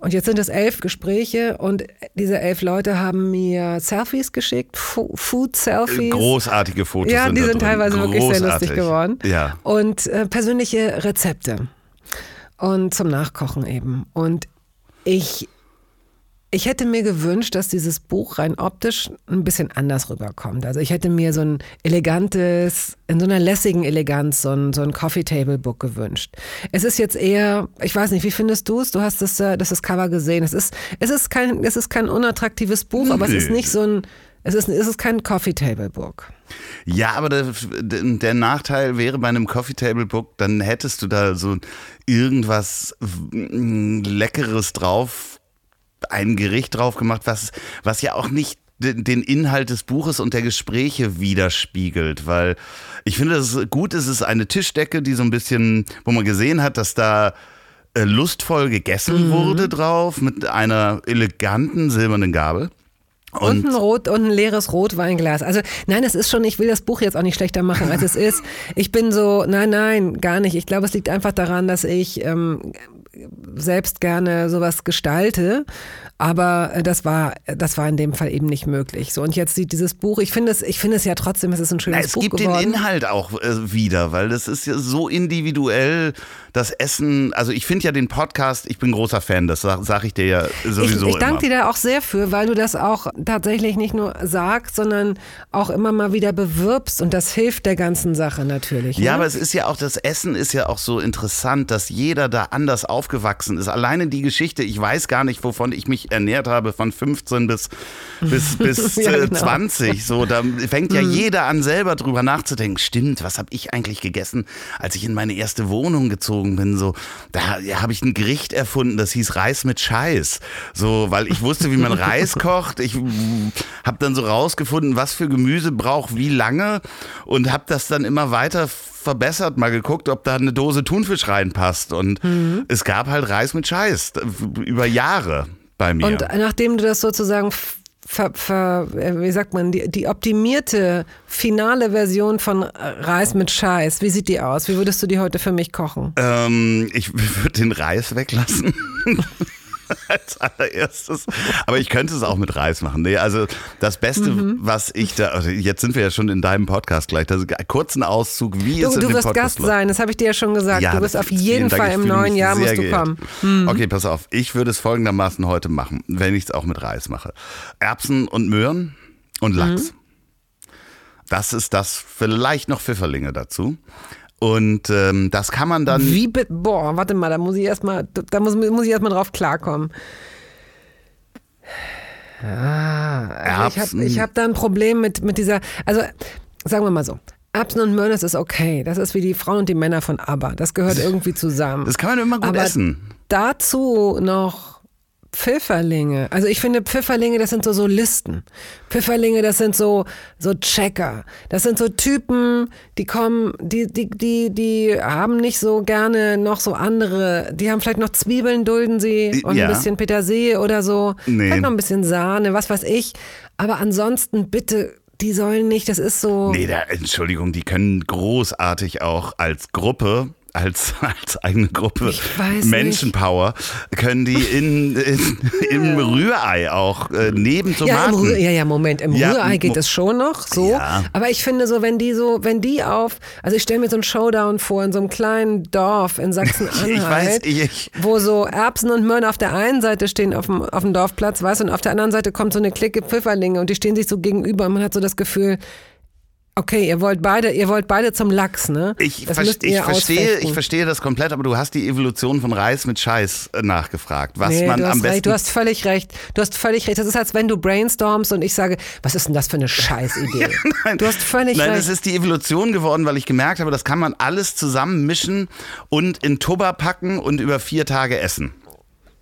Und jetzt sind es elf Gespräche und diese elf Leute haben mir Selfies geschickt, Food-Selfies. Großartige Fotos. Ja, sind die sind teilweise Großartig. wirklich sehr lustig geworden. Ja. Und äh, persönliche Rezepte. Und zum Nachkochen eben. Und ich ich hätte mir gewünscht, dass dieses Buch rein optisch ein bisschen anders rüberkommt. Also ich hätte mir so ein elegantes, in so einer lässigen Eleganz, so ein, so ein Coffee-Table-Book gewünscht. Es ist jetzt eher, ich weiß nicht, wie findest du es? Du hast das, äh, das Cover gesehen. Es ist, es ist kein, es ist kein unattraktives Buch, aber es ist nicht so ein, es ist, es ist kein Coffee-Table-Book. Ja, aber der, der, Nachteil wäre bei einem Coffee Table Book, dann hättest du da so irgendwas Leckeres drauf ein Gericht drauf gemacht, was, was ja auch nicht den Inhalt des Buches und der Gespräche widerspiegelt, weil ich finde, es gut ist, es ist eine Tischdecke, die so ein bisschen, wo man gesehen hat, dass da äh, lustvoll gegessen mhm. wurde drauf mit einer eleganten silbernen Gabel. Und, und, ein Rot und ein leeres Rotweinglas. Also nein, es ist schon, ich will das Buch jetzt auch nicht schlechter machen, als es ist. Ich bin so, nein, nein, gar nicht. Ich glaube, es liegt einfach daran, dass ich ähm, selbst gerne sowas gestalte, aber äh, das war, das war in dem Fall eben nicht möglich. So und jetzt sieht dieses Buch, ich finde es, ich finde es ja trotzdem, es ist ein schönes Na, es Buch geworden. Es gibt den Inhalt auch äh, wieder, weil das ist ja so individuell. Das Essen, also ich finde ja den Podcast, ich bin großer Fan, das sage sag ich dir ja sowieso. Ich, ich danke dir da auch sehr für, weil du das auch tatsächlich nicht nur sagst, sondern auch immer mal wieder bewirbst und das hilft der ganzen Sache natürlich. Ja, ne? aber es ist ja auch, das Essen ist ja auch so interessant, dass jeder da anders aufgeht aufgewachsen ist. Alleine die Geschichte, ich weiß gar nicht, wovon ich mich ernährt habe, von 15 bis, bis, bis ja, genau. 20. So, da fängt ja mhm. jeder an, selber drüber nachzudenken. Stimmt, was habe ich eigentlich gegessen, als ich in meine erste Wohnung gezogen bin? So, da habe ich ein Gericht erfunden, das hieß Reis mit Scheiß. So, weil ich wusste, wie man Reis kocht. Ich habe dann so rausgefunden, was für Gemüse braucht wie lange und habe das dann immer weiter verbessert, mal geguckt, ob da eine Dose Thunfisch reinpasst. Und mhm. es gab halt Reis mit Scheiß über Jahre bei mir. Und nachdem du das sozusagen Ver, ver, äh, wie sagt man, die, die, optimierte finale Version von Reis mit Scheiß, wie sieht die aus? Wie würdest du die heute für mich kochen? Ähm, ich würde den Reis weglassen. als allererstes. Aber ich könnte es auch mit Reis machen. Nee, also das Beste, mhm. was ich da, also jetzt sind wir ja schon in deinem Podcast gleich, das ist kurzen Auszug, wie du, es in Du dem wirst Podcast Gast läuft. sein, das habe ich dir ja schon gesagt. Ja, du wirst auf jeden Fall im neuen Jahr musst du kommen. Mhm. Okay, pass auf. Ich würde es folgendermaßen heute machen, wenn ich es auch mit Reis mache. Erbsen und Möhren und Lachs. Mhm. Das ist das, vielleicht noch Pfifferlinge dazu. Und ähm, das kann man dann. Wie boah, warte mal, da muss ich erstmal, da muss, muss ich erstmal drauf klarkommen. Ah, also ich habe ich hab da ein Problem mit, mit dieser, also sagen wir mal so, Erbsen und Möhren, das ist okay. Das ist wie die Frauen und die Männer von ABBA. Das gehört irgendwie zusammen. Das kann man immer gut Aber essen. Dazu noch Pfifferlinge. Also ich finde Pfifferlinge, das sind so Solisten. Pfifferlinge, das sind so so Checker. Das sind so Typen, die kommen, die die die die haben nicht so gerne noch so andere. Die haben vielleicht noch Zwiebeln dulden sie und ja. ein bisschen Petersilie oder so. Nee. Vielleicht noch ein bisschen Sahne, was weiß ich. Aber ansonsten bitte die sollen nicht, das ist so. Nee, da, Entschuldigung, die können großartig auch als Gruppe als, als eigene Gruppe Menschenpower, können die in, in, im Rührei auch äh, neben Tomaten. Ja, ja, ja, Moment, im ja, Rührei geht es schon noch so. Ja. Aber ich finde so, wenn die so, wenn die auf, also ich stelle mir so einen Showdown vor in so einem kleinen Dorf in Sachsen-Anhalt, wo so Erbsen und Möhren auf der einen Seite stehen auf dem, auf dem Dorfplatz, weißt du, und auf der anderen Seite kommt so eine Clique Pfifferlinge und die stehen sich so gegenüber und man hat so das Gefühl, Okay, ihr wollt beide, ihr wollt beide zum Lachs, ne? Ich, ver ich verstehe, ich verstehe das komplett, aber du hast die Evolution von Reis mit Scheiß äh, nachgefragt, was nee, man am besten. Recht, du hast völlig recht. Du hast völlig recht. Das ist, als wenn du brainstormst und ich sage, was ist denn das für eine Scheißidee? ja, nein, du hast völlig nein, recht. Nein, es ist die Evolution geworden, weil ich gemerkt habe, das kann man alles zusammen mischen und in Tubber packen und über vier Tage essen.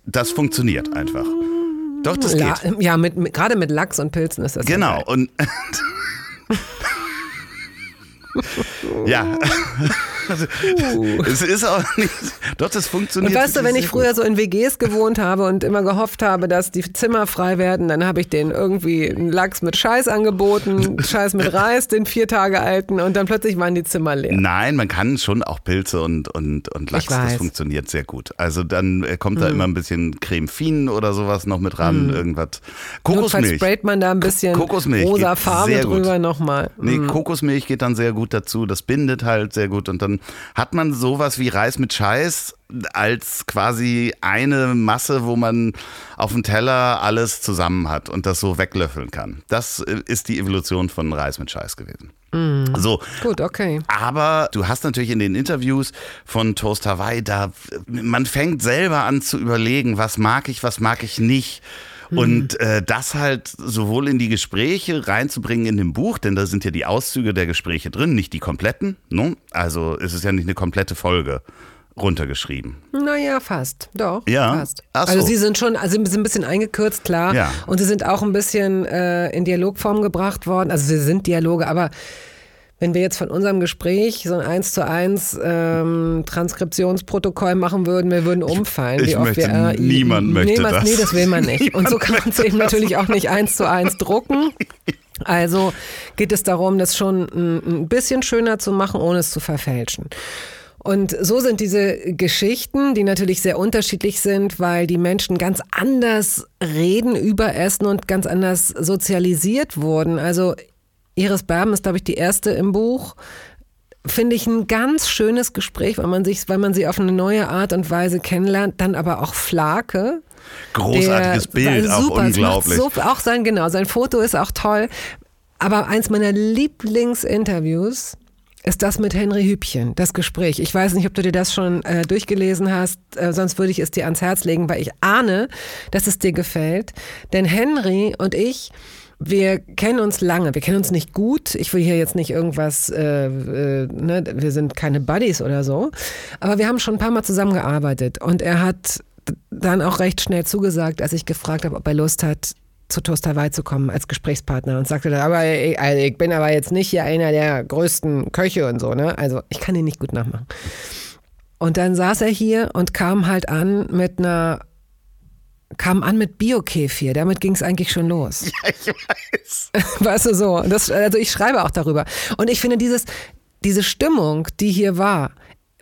Das funktioniert einfach. Doch, das ja, geht. Ja, mit, mit, gerade mit Lachs und Pilzen ist das. Genau. Und ja. Also, uh. Es ist auch nicht. Doch, das funktioniert. Und weißt du, wenn ich früher so in WGs gewohnt habe und immer gehofft habe, dass die Zimmer frei werden, dann habe ich denen irgendwie einen Lachs mit Scheiß angeboten, Scheiß mit Reis, den vier Tage alten und dann plötzlich waren die Zimmer leer. Nein, man kann schon auch Pilze und, und, und Lachs, das funktioniert sehr gut. Also dann äh, kommt da hm. immer ein bisschen Creme Fin oder sowas noch mit ran, hm. irgendwas. Kokosmilch. Sprayt man da ein bisschen Kokosmilch rosa Farbe drüber nochmal. Nee, hm. Kokosmilch geht dann sehr gut dazu, das bindet halt sehr gut und dann hat man sowas wie Reis mit Scheiß als quasi eine Masse, wo man auf dem Teller alles zusammen hat und das so weglöffeln kann. Das ist die Evolution von Reis mit Scheiß gewesen. Mm. So. Gut, okay. Aber du hast natürlich in den Interviews von Toast Hawaii, da man fängt selber an zu überlegen, was mag ich, was mag ich nicht. Und äh, das halt sowohl in die Gespräche reinzubringen in dem Buch, denn da sind ja die Auszüge der Gespräche drin, nicht die kompletten. Ne? Also es ist ja nicht eine komplette Folge runtergeschrieben. Naja, fast. Doch. Ja. Fast. So. Also sie sind schon, also sie sind ein bisschen eingekürzt, klar. Ja. Und sie sind auch ein bisschen äh, in Dialogform gebracht worden. Also sie sind Dialoge, aber wenn wir jetzt von unserem Gespräch so ein 1 zu 1 ähm, Transkriptionsprotokoll machen würden, wir würden umfallen. Ich, ich möchte, wir, äh, niemand möchte was, das. Nee, das will man nicht. Und so kann man es eben natürlich auch nicht 1 zu 1 drucken. Also geht es darum, das schon ein bisschen schöner zu machen, ohne es zu verfälschen. Und so sind diese Geschichten, die natürlich sehr unterschiedlich sind, weil die Menschen ganz anders reden über Essen und ganz anders sozialisiert wurden. Also Iris Berben ist, glaube ich, die erste im Buch. Finde ich ein ganz schönes Gespräch, weil man sich, weil man sie auf eine neue Art und Weise kennenlernt, dann aber auch Flake. Großartiges der, Bild, auch super, unglaublich. So, auch sein, genau, sein Foto ist auch toll. Aber eins meiner Lieblingsinterviews ist das mit Henry Hübchen, das Gespräch. Ich weiß nicht, ob du dir das schon äh, durchgelesen hast, äh, sonst würde ich es dir ans Herz legen, weil ich ahne, dass es dir gefällt. Denn Henry und ich, wir kennen uns lange, wir kennen uns nicht gut. Ich will hier jetzt nicht irgendwas, äh, äh, ne? wir sind keine Buddies oder so, aber wir haben schon ein paar Mal zusammengearbeitet und er hat dann auch recht schnell zugesagt, als ich gefragt habe, ob er Lust hat, zu Toast Hawaii zu kommen als Gesprächspartner und sagte dann, aber ich, also ich bin aber jetzt nicht hier einer der größten Köche und so, ne? Also ich kann ihn nicht gut nachmachen. Und dann saß er hier und kam halt an mit einer kam an mit Bio-Kefir. Damit ging es eigentlich schon los. Ja, ich weiß. Weißt du so? Das, also ich schreibe auch darüber. Und ich finde dieses, diese Stimmung, die hier war,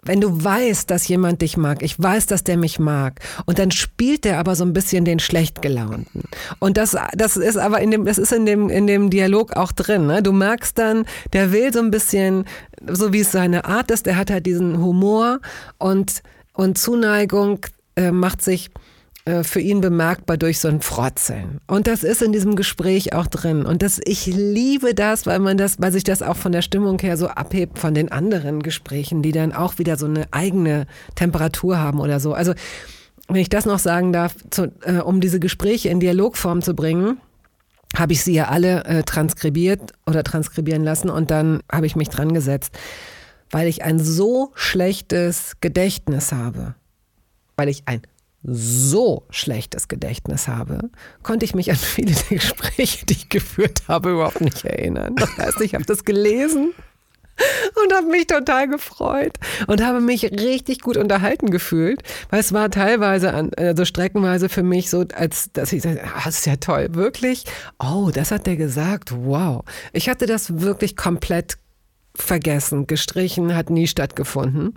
wenn du weißt, dass jemand dich mag, ich weiß, dass der mich mag, und dann spielt der aber so ein bisschen den schlecht gelaunten. Und das, das ist aber in dem, das ist in dem, in dem Dialog auch drin. Ne? Du merkst dann, der will so ein bisschen, so wie es seine Art ist, der hat halt diesen Humor und, und Zuneigung äh, macht sich äh, für ihn bemerkbar durch so ein Frotzeln. Und das ist in diesem Gespräch auch drin. Und das, ich liebe das, weil man das, weil sich das auch von der Stimmung her so abhebt von den anderen Gesprächen, die dann auch wieder so eine eigene Temperatur haben oder so. Also, wenn ich das noch sagen darf, zu, äh, um diese Gespräche in Dialogform zu bringen, habe ich sie ja alle äh, transkribiert oder transkribieren lassen und dann habe ich mich dran gesetzt, weil ich ein so schlechtes Gedächtnis habe, weil ich ein so schlechtes Gedächtnis habe, konnte ich mich an viele der Gespräche, die ich geführt habe, überhaupt nicht erinnern. Das heißt, ich habe das gelesen und habe mich total gefreut und habe mich richtig gut unterhalten gefühlt, weil es war teilweise, also streckenweise für mich so, als dass ich sage, ah, das ist ja toll, wirklich. Oh, das hat der gesagt. Wow. Ich hatte das wirklich komplett vergessen, gestrichen, hat nie stattgefunden.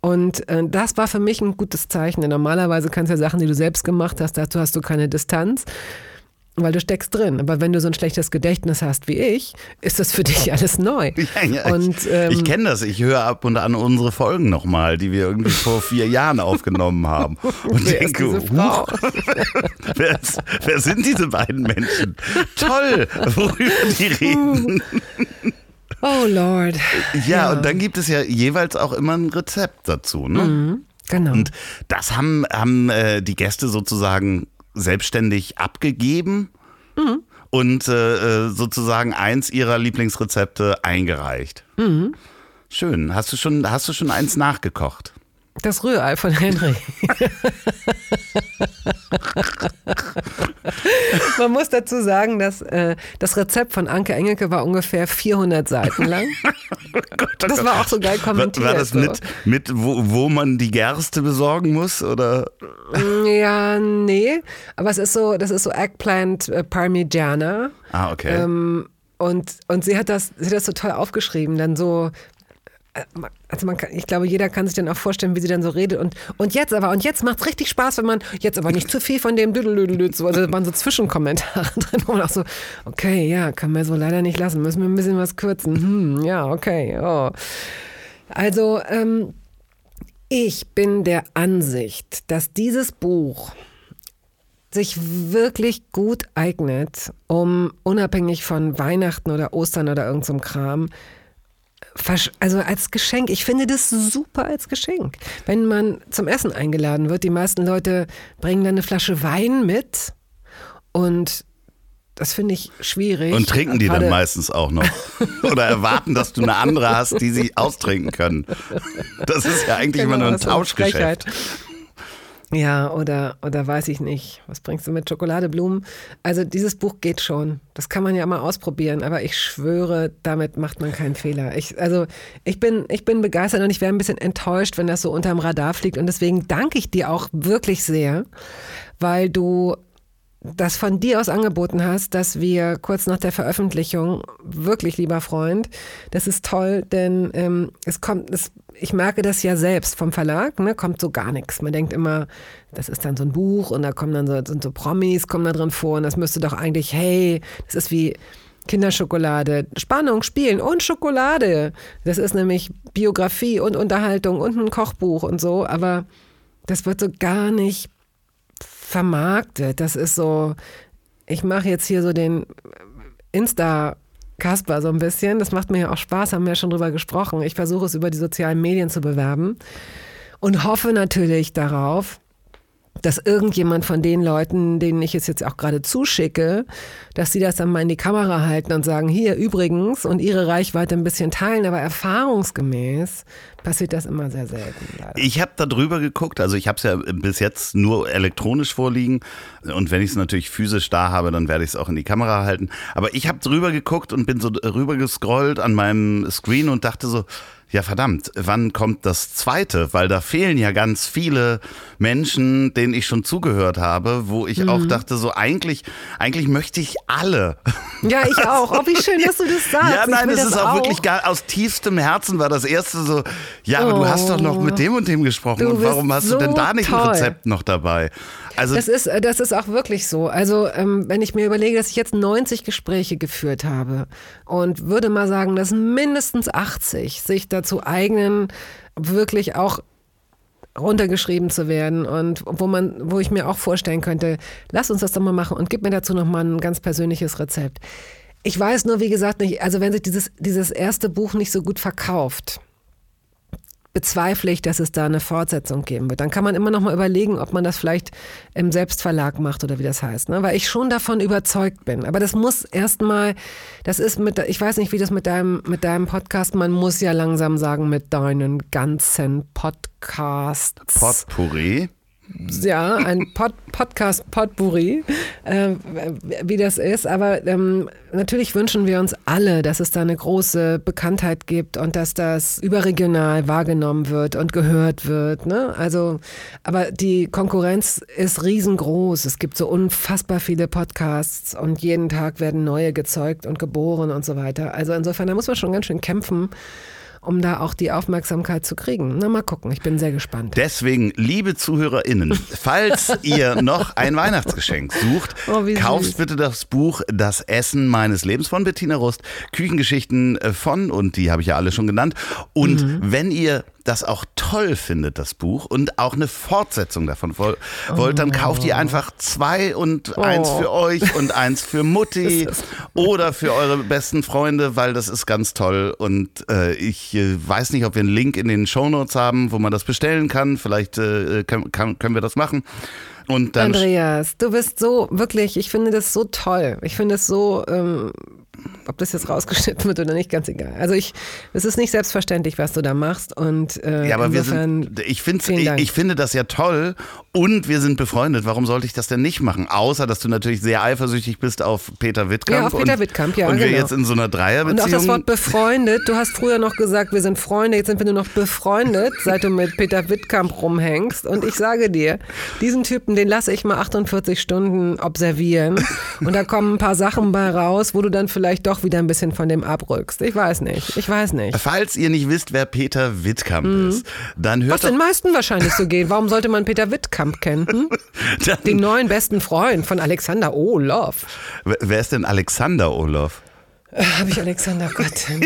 Und äh, das war für mich ein gutes Zeichen. Denn normalerweise kannst du ja Sachen, die du selbst gemacht hast, dazu hast du keine Distanz, weil du steckst drin. Aber wenn du so ein schlechtes Gedächtnis hast wie ich, ist das für dich alles neu. Ja, ja, und, ähm, ich, ich kenne das. Ich höre ab und an unsere Folgen nochmal, die wir irgendwie vor vier Jahren aufgenommen haben. Und wer denke, huch, wer, wer sind diese beiden Menschen? Toll, worüber die reden. Oh Lord. Ja, ja, und dann gibt es ja jeweils auch immer ein Rezept dazu. Ne? Mhm, genau. Und das haben, haben äh, die Gäste sozusagen selbstständig abgegeben. Mhm. Und äh, äh, sozusagen eins ihrer Lieblingsrezepte eingereicht. Mhm. Schön. Hast du schon, hast du schon eins nachgekocht? Das Rührei von Henry. Man muss dazu sagen, dass äh, das Rezept von Anke Engelke war ungefähr 400 Seiten lang. Oh oh das war auch so geil kommentiert. War, war das mit, mit wo, wo man die Gerste besorgen muss? Oder? Mm, ja, nee. Aber es ist so, das ist so Eggplant äh, Parmigiana. Ah, okay. Ähm, und, und sie hat das, sie hat das so toll aufgeschrieben, dann so also man kann, ich glaube, jeder kann sich dann auch vorstellen, wie sie dann so redet. Und, und jetzt aber, und jetzt macht es richtig Spaß, wenn man jetzt aber nicht zu viel von dem Düdelüdelüd, so, also waren so Zwischenkommentare drin, wo man auch so, okay, ja, kann man so leider nicht lassen, müssen wir ein bisschen was kürzen. Hm, ja, okay, oh. Also, ähm, ich bin der Ansicht, dass dieses Buch sich wirklich gut eignet, um unabhängig von Weihnachten oder Ostern oder irgendeinem so Kram, also als Geschenk. Ich finde das super als Geschenk. Wenn man zum Essen eingeladen wird, die meisten Leute bringen dann eine Flasche Wein mit und das finde ich schwierig. Und trinken die Gerade dann meistens auch noch. Oder erwarten, dass du eine andere hast, die sie austrinken können. Das ist ja eigentlich genau, immer nur ein Tauschgeschäft. Ja, oder, oder weiß ich nicht. Was bringst du mit Schokolade, Also dieses Buch geht schon. Das kann man ja mal ausprobieren, aber ich schwöre, damit macht man keinen Fehler. Ich, also ich bin, ich bin begeistert und ich wäre ein bisschen enttäuscht, wenn das so unterm Radar fliegt. Und deswegen danke ich dir auch wirklich sehr, weil du das von dir aus angeboten hast, dass wir kurz nach der Veröffentlichung, wirklich lieber Freund, das ist toll, denn ähm, es kommt, es, ich merke das ja selbst vom Verlag, ne, kommt so gar nichts. Man denkt immer, das ist dann so ein Buch und da kommen dann so, sind so Promis, kommen da drin vor und das müsste doch eigentlich, hey, das ist wie Kinderschokolade, Spannung, Spielen und Schokolade. Das ist nämlich Biografie und Unterhaltung und ein Kochbuch und so, aber das wird so gar nicht vermarktet. Das ist so, ich mache jetzt hier so den Insta- Kasper so ein bisschen. Das macht mir ja auch Spaß, haben wir ja schon drüber gesprochen. Ich versuche es über die sozialen Medien zu bewerben und hoffe natürlich darauf, dass irgendjemand von den Leuten, denen ich es jetzt auch gerade zuschicke, dass sie das dann mal in die Kamera halten und sagen, hier übrigens und ihre Reichweite ein bisschen teilen, aber erfahrungsgemäß passiert das immer sehr selten. Leider. Ich habe da drüber geguckt, also ich habe es ja bis jetzt nur elektronisch vorliegen und wenn ich es natürlich physisch da habe, dann werde ich es auch in die Kamera halten. Aber ich habe drüber geguckt und bin so rüber gescrollt an meinem Screen und dachte so, ja verdammt, wann kommt das zweite? Weil da fehlen ja ganz viele Menschen, denen ich schon zugehört habe, wo ich mhm. auch dachte, so eigentlich, eigentlich möchte ich alle. Ja, ich auch. Oh, wie schön, dass du das sagst. Ja, nein, es ist auch, auch, wirklich gar, aus tiefstem Herzen war das erste so, ja, aber oh. du hast doch noch mit dem und dem gesprochen und warum hast so du denn da nicht toll. ein Rezept noch dabei? Also das ist, äh, das ist auch wirklich so. Also ähm, wenn ich mir überlege, dass ich jetzt 90 Gespräche geführt habe und würde mal sagen, dass mindestens 80 sich dazu eignen, wirklich auch runtergeschrieben zu werden und wo man, wo ich mir auch vorstellen könnte, lass uns das doch mal machen und gib mir dazu noch mal ein ganz persönliches Rezept. Ich weiß nur, wie gesagt, nicht, also wenn sich dieses, dieses erste Buch nicht so gut verkauft, bezweifle ich, dass es da eine Fortsetzung geben wird. Dann kann man immer noch mal überlegen, ob man das vielleicht im Selbstverlag macht oder wie das heißt, ne? weil ich schon davon überzeugt bin. Aber das muss erstmal, das ist mit, ich weiß nicht, wie das mit deinem, mit deinem Podcast, man muss ja langsam sagen, mit deinen ganzen Podcasts. Potpourri? Ja, ein Pod Podcast Potpourri, äh, wie das ist. Aber ähm, natürlich wünschen wir uns alle, dass es da eine große Bekanntheit gibt und dass das überregional wahrgenommen wird und gehört wird. Ne? Also, aber die Konkurrenz ist riesengroß. Es gibt so unfassbar viele Podcasts und jeden Tag werden neue gezeugt und geboren und so weiter. Also insofern, da muss man schon ganz schön kämpfen um da auch die Aufmerksamkeit zu kriegen. Na, mal gucken, ich bin sehr gespannt. Deswegen, liebe ZuhörerInnen, falls ihr noch ein Weihnachtsgeschenk sucht, oh, kauft bitte das Buch Das Essen meines Lebens von Bettina Rust, Küchengeschichten von, und die habe ich ja alle schon genannt. Und mhm. wenn ihr das auch toll findet, das Buch, und auch eine Fortsetzung davon wollt, oh. dann kauft ihr einfach zwei und oh. eins für euch und eins für Mutti oder für eure besten Freunde, weil das ist ganz toll. Und äh, ich äh, weiß nicht, ob wir einen Link in den Shownotes haben, wo man das bestellen kann. Vielleicht äh, können, kann, können wir das machen. Andreas, du bist so wirklich, ich finde das so toll. Ich finde es so ähm, ob das jetzt rausgeschnitten wird oder nicht, ganz egal. Also ich, es ist nicht selbstverständlich, was du da machst. Und äh, ja, aber wir sind, ich, find's, ich, ich, finde das ja toll und wir sind befreundet. Warum sollte ich das denn nicht machen? Außer, dass du natürlich sehr eifersüchtig bist auf Peter Wittkamp. Ja, auf Peter und, Wittkamp, ja. Und wir genau. jetzt in so einer Dreierbeziehung. Und auch das Wort befreundet. Du hast früher noch gesagt, wir sind Freunde. Jetzt sind wir nur noch befreundet, seit du mit Peter Wittkamp rumhängst. Und ich sage dir, diesen Typen, den lasse ich mal 48 Stunden observieren. Und da kommen ein paar Sachen bei raus, wo du dann vielleicht doch wieder ein bisschen von dem abrückst. Ich weiß nicht. Ich weiß nicht. Falls ihr nicht wisst, wer Peter Wittkamp mhm. ist, dann hört Was den meisten wahrscheinlich so geht. Warum sollte man Peter Wittkamp kennen? Hm? den neuen besten Freund von Alexander Olof. Wer ist denn Alexander Olof? Äh, Habe ich Alexander Gott.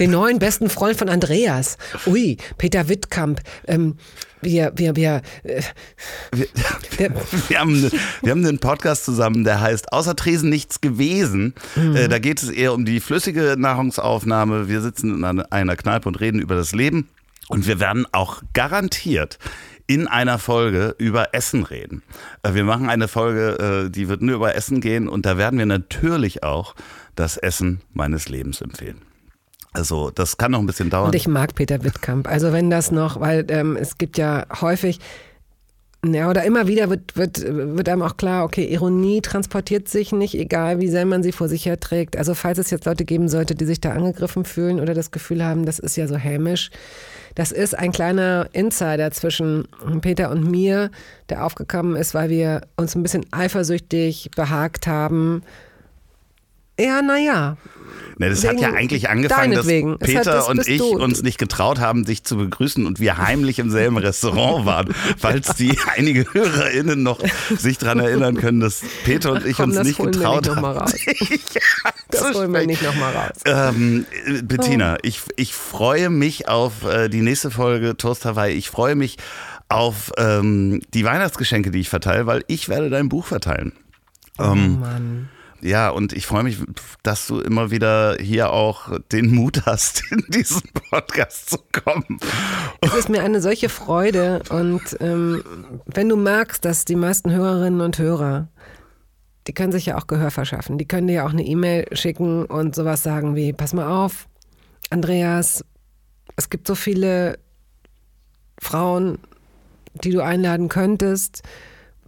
Den neuen besten Freund von Andreas. Ui, Peter Wittkamp. Ähm, wir, wir, wir, äh, wir, wir, haben, wir haben einen Podcast zusammen, der heißt Außer Tresen nichts gewesen. Mhm. Äh, da geht es eher um die flüssige Nahrungsaufnahme. Wir sitzen in einer Kneipe und reden über das Leben. Und wir werden auch garantiert in einer Folge über Essen reden. Äh, wir machen eine Folge, äh, die wird nur über Essen gehen und da werden wir natürlich auch das Essen meines Lebens empfehlen. Also das kann noch ein bisschen dauern. Und ich mag Peter Wittkamp. Also wenn das noch, weil ähm, es gibt ja häufig, ja, oder immer wieder wird, wird, wird einem auch klar, okay, Ironie transportiert sich nicht, egal wie sehr man sie vor sich her trägt. Also falls es jetzt Leute geben sollte, die sich da angegriffen fühlen oder das Gefühl haben, das ist ja so hämisch, das ist ein kleiner Insider zwischen Peter und mir, der aufgekommen ist, weil wir uns ein bisschen eifersüchtig behagt haben. Ja, naja, Ne, das hat ja eigentlich angefangen, dass Peter das und ich du. uns nicht getraut haben, dich zu begrüßen und wir heimlich im selben Restaurant waren. Falls die einige HörerInnen noch sich daran erinnern können, dass Peter und ich Komm, uns nicht getraut nicht haben. ja, das holen wir nicht nochmal raus. Ähm, Bettina, oh. ich, ich freue mich auf äh, die nächste Folge Toast Hawaii. Ich freue mich auf ähm, die Weihnachtsgeschenke, die ich verteile, weil ich werde dein Buch verteilen. Oh ähm, Mann. Ja, und ich freue mich, dass du immer wieder hier auch den Mut hast, in diesen Podcast zu kommen. Es ist mir eine solche Freude. Und ähm, wenn du merkst, dass die meisten Hörerinnen und Hörer, die können sich ja auch Gehör verschaffen. Die können dir ja auch eine E-Mail schicken und sowas sagen wie, pass mal auf, Andreas, es gibt so viele Frauen, die du einladen könntest.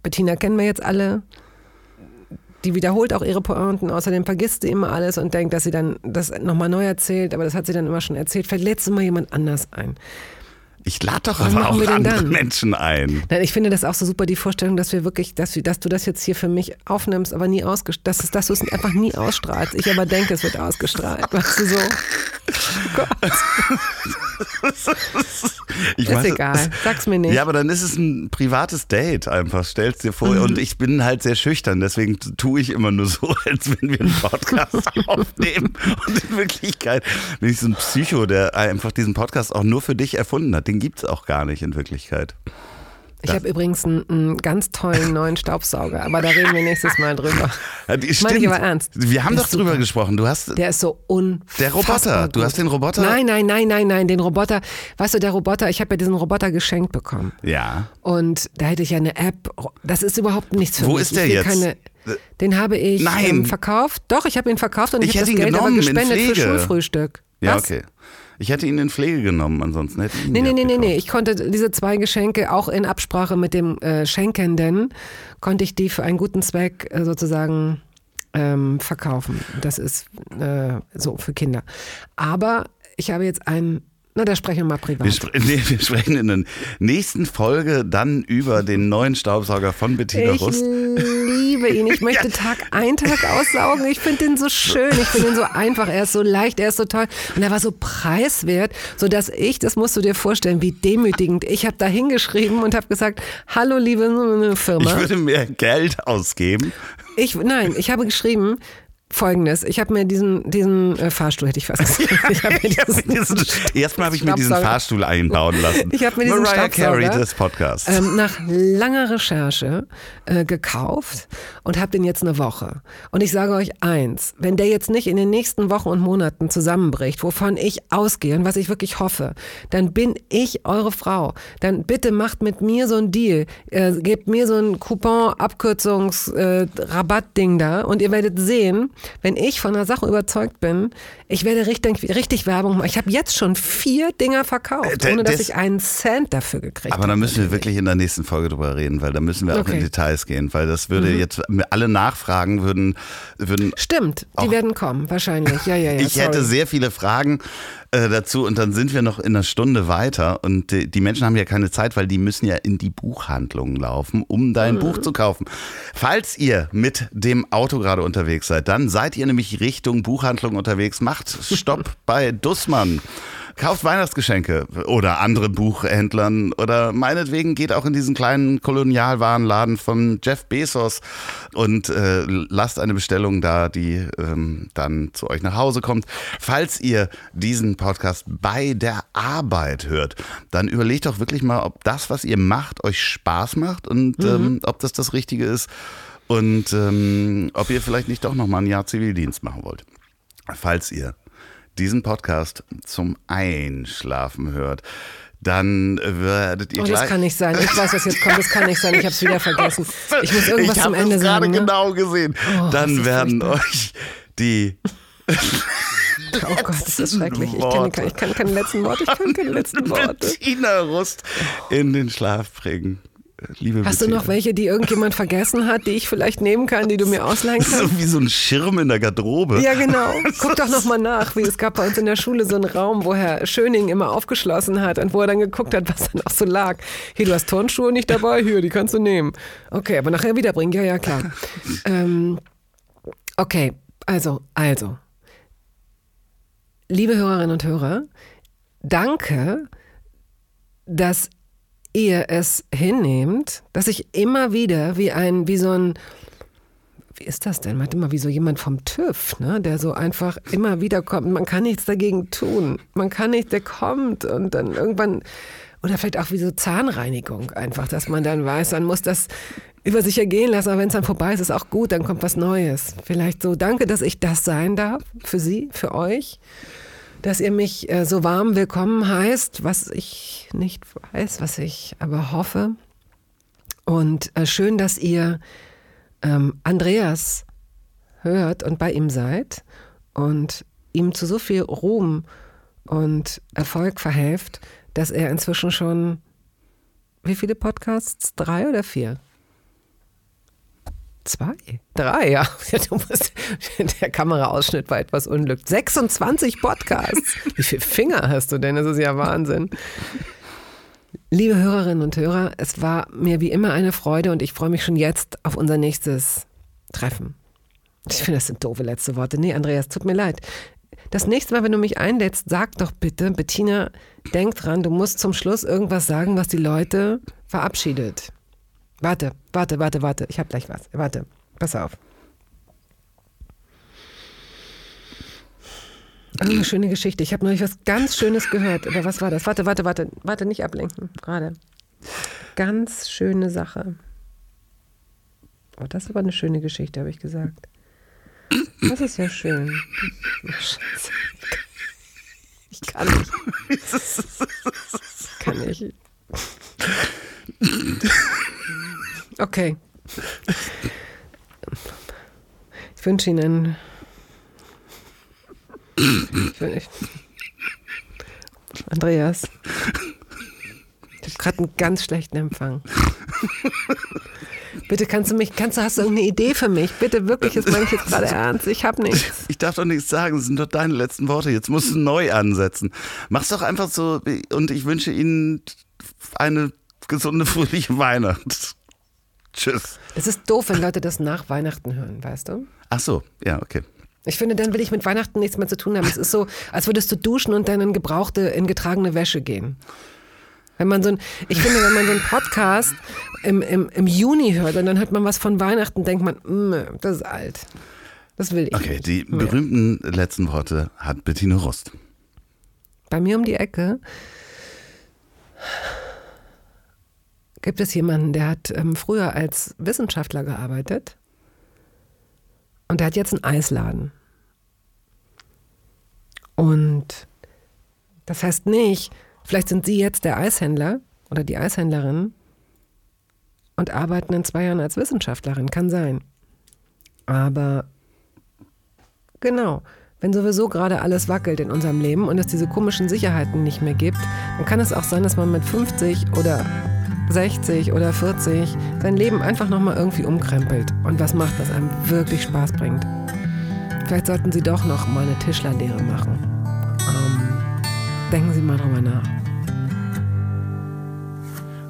Bettina kennen wir jetzt alle die wiederholt auch ihre Pointen, außerdem vergisst sie immer alles und denkt, dass sie dann das nochmal neu erzählt, aber das hat sie dann immer schon erzählt. Vielleicht lädt sie mal jemand anders ein. Ich lade doch aber auch andere dann? Menschen ein. Nein, ich finde das auch so super, die Vorstellung, dass wir wirklich, dass, wir, dass du das jetzt hier für mich aufnimmst, aber nie ausgestrahlt, dass, dass du es einfach nie ausstrahlst. Ich aber denke, es wird ausgestrahlt. Weißt du so? Oh Gott. ich ist weiß, egal, sag's mir nicht. Ja, aber dann ist es ein privates Date einfach, stell's dir vor. Mhm. Und ich bin halt sehr schüchtern, deswegen tue ich immer nur so, als wenn wir einen Podcast aufnehmen. Und in Wirklichkeit bin ich so ein Psycho, der einfach diesen Podcast auch nur für dich erfunden hat. Den gibt's auch gar nicht in Wirklichkeit. Ich habe übrigens einen, einen, ganz tollen neuen Staubsauger, aber da reden wir nächstes Mal drüber. Ja, die, Meine ich aber ernst. Wir haben doch drüber super. gesprochen. Du hast der ist so unfassbar. Der Roboter. Du hast den Roboter. Nein, nein, nein, nein, nein, den Roboter. Weißt du, der Roboter. Ich habe ja diesen Roboter geschenkt bekommen. Ja. Und da hätte ich ja eine App. Das ist überhaupt nichts für Wo mich. Wo ist der jetzt? Keine, den habe ich ähm, verkauft. Doch, ich habe ihn verkauft und ich, ich habe das Geld aber gespendet für Schulfrühstück. Ja, Was? okay. Ich hätte ihn in Pflege genommen, ansonsten hätte ich ihn Nee, nee, nee, nee, nee. Ich konnte diese zwei Geschenke auch in Absprache mit dem äh, Schenkenden, konnte ich die für einen guten Zweck äh, sozusagen ähm, verkaufen. Das ist äh, so für Kinder. Aber ich habe jetzt einen na, da sprechen wir mal privat. Wir, spre nee, wir, sprechen in der nächsten Folge dann über den neuen Staubsauger von Bettina ich Rust. Ich liebe ihn. Ich möchte ja. Tag ein, Tag aussaugen. Ich finde den so schön. Ich finde ihn so einfach. Er ist so leicht, er ist so toll. Und er war so preiswert, sodass ich, das musst du dir vorstellen, wie demütigend. Ich habe da hingeschrieben und habe gesagt, hallo liebe Firma. Ich würde mehr Geld ausgeben. Ich, nein, ich habe geschrieben, Folgendes, ich habe mir diesen, diesen äh, Fahrstuhl, hätte ich fast gesagt. Ich hab diesen, Erstmal habe ich mir diesen Fahrstuhl einbauen lassen. Ich habe mir diesen Mariah Carey des Podcasts. Ähm, nach langer Recherche äh, gekauft und habe den jetzt eine Woche. Und ich sage euch eins, wenn der jetzt nicht in den nächsten Wochen und Monaten zusammenbricht, wovon ich ausgehe und was ich wirklich hoffe, dann bin ich eure Frau. Dann bitte macht mit mir so ein Deal. Äh, gebt mir so ein Coupon-Abkürzungs-Rabatt-Ding da und ihr werdet sehen, wenn ich von einer Sache überzeugt bin, ich werde richtig, richtig Werbung machen. Ich habe jetzt schon vier Dinger verkauft, äh, ohne dass ich einen Cent dafür gekriegt habe. Aber da müssen wir wirklich in der nächsten Folge drüber reden, weil da müssen wir auch okay. in Details gehen, weil das würde mhm. jetzt alle Nachfragen würden, würden Stimmt, die werden kommen, wahrscheinlich. Ja, ja, ja. ich sorry. hätte sehr viele Fragen äh, dazu und dann sind wir noch in einer Stunde weiter und die, die, Menschen haben ja keine Zeit, weil die müssen ja in die Buchhandlungen laufen, um dein mhm. Buch zu kaufen. Falls ihr mit dem Auto gerade unterwegs seid, dann seid ihr nämlich Richtung Buchhandlung unterwegs. Macht Stopp bei Dussmann. Kauft Weihnachtsgeschenke oder andere Buchhändlern oder meinetwegen geht auch in diesen kleinen Kolonialwarenladen von Jeff Bezos und äh, lasst eine Bestellung da, die ähm, dann zu euch nach Hause kommt. Falls ihr diesen Podcast bei der Arbeit hört, dann überlegt doch wirklich mal, ob das, was ihr macht, euch Spaß macht und mhm. ähm, ob das das Richtige ist und ähm, ob ihr vielleicht nicht doch noch mal ein Jahr Zivildienst machen wollt. Falls ihr diesen Podcast zum Einschlafen hört, dann werdet ihr oh, gleich... das kann nicht sein. Ich weiß, was jetzt kommt. Das kann nicht sein. Ich habe es wieder vergessen. Ich muss irgendwas ich zum Ende sagen. Ich habe gerade ne? genau gesehen. Oh, dann werden euch die... Oh Gott, das ist schrecklich. Ich kann, ich kann keine letzten Worte. Ich kann keine letzten Worte. Bettina Rust in den Schlaf bringen liebe Hast Beziehung. du noch welche, die irgendjemand vergessen hat, die ich vielleicht nehmen kann, die du mir ausleihen kannst? So wie so ein Schirm in der Garderobe. Ja, genau. Guck doch noch mal nach, wie es gab bei uns in der Schule so einen Raum, wo Herr Schöning immer aufgeschlossen hat und wo er dann geguckt hat, was da noch so lag. Hier, du hast Turnschuhe nicht dabei, hier, die kannst du nehmen. Okay, aber nachher wiederbringen, ja, ja, klar. ähm, okay, also, also. Liebe Hörerinnen und Hörer, danke, dass ihr es hinnehmt, dass ich immer wieder wie ein, wie so ein, wie ist das denn? Man hat immer wie so jemand vom TÜV, ne? der so einfach immer wieder kommt. Man kann nichts dagegen tun. Man kann nicht, der kommt und dann irgendwann, oder vielleicht auch wie so Zahnreinigung einfach, dass man dann weiß, man muss das über sich ergehen lassen, aber wenn es dann vorbei ist, ist auch gut, dann kommt was Neues. Vielleicht so, danke, dass ich das sein darf für Sie, für euch, dass ihr mich äh, so warm willkommen heißt, was ich nicht weiß, was ich aber hoffe. Und äh, schön, dass ihr ähm, Andreas hört und bei ihm seid und ihm zu so viel Ruhm und Erfolg verhelft, dass er inzwischen schon wie viele Podcasts? Drei oder vier? Zwei? Drei, ja. Der Kameraausschnitt war etwas unglücklich. 26 Podcasts. Wie viele Finger hast du denn? Das ist ja Wahnsinn. Liebe Hörerinnen und Hörer, es war mir wie immer eine Freude und ich freue mich schon jetzt auf unser nächstes Treffen. Ich finde, das sind doofe letzte Worte. Nee, Andreas, tut mir leid. Das nächste Mal, wenn du mich einlädst, sag doch bitte, Bettina, denk dran, du musst zum Schluss irgendwas sagen, was die Leute verabschiedet. Warte, warte, warte, warte. Ich hab gleich was. Warte, pass auf. Oh, eine schöne Geschichte. Ich habe neulich was ganz Schönes gehört. Aber was war das? Warte, warte, warte. Warte, nicht ablenken. Gerade. Ganz schöne Sache. Oh, das ist aber eine schöne Geschichte, habe ich gesagt. Das ist ja schön. Scheiße. Ich kann nicht. Ich kann nicht. Okay. Ich wünsche Ihnen ich Andreas. Ich habe gerade einen ganz schlechten Empfang. Bitte kannst du mich, kannst du, hast du irgendeine Idee für mich? Bitte wirklich, das meine ich jetzt gerade ernst. Ich habe nichts. Ich darf doch nichts sagen, das sind doch deine letzten Worte. Jetzt musst du neu ansetzen. Mach's doch einfach so und ich wünsche Ihnen eine gesunde, fröhliche Weihnacht. Tschüss. Das ist doof, wenn Leute das nach Weihnachten hören, weißt du? Ach so, ja, okay. Ich finde, dann will ich mit Weihnachten nichts mehr zu tun haben. Es ist so, als würdest du duschen und dann in gebrauchte, in getragene Wäsche gehen. Wenn man so ein, ich finde, wenn man so einen Podcast im, im, im Juni hört und dann hört man was von Weihnachten, denkt man, mm, das ist alt. Das will ich. Okay, nicht. die berühmten ja. letzten Worte hat Bettine Rust. Bei mir um die Ecke gibt es jemanden, der hat ähm, früher als Wissenschaftler gearbeitet und der hat jetzt einen Eisladen. Und das heißt nicht, Vielleicht sind Sie jetzt der Eishändler oder die Eishändlerin und arbeiten in zwei Jahren als Wissenschaftlerin. Kann sein. Aber genau, wenn sowieso gerade alles wackelt in unserem Leben und es diese komischen Sicherheiten nicht mehr gibt, dann kann es auch sein, dass man mit 50 oder 60 oder 40 sein Leben einfach nochmal irgendwie umkrempelt und was macht, was einem wirklich Spaß bringt. Vielleicht sollten Sie doch noch mal eine Tischlerlehre machen. Ähm, Denken Sie mal drüber nach.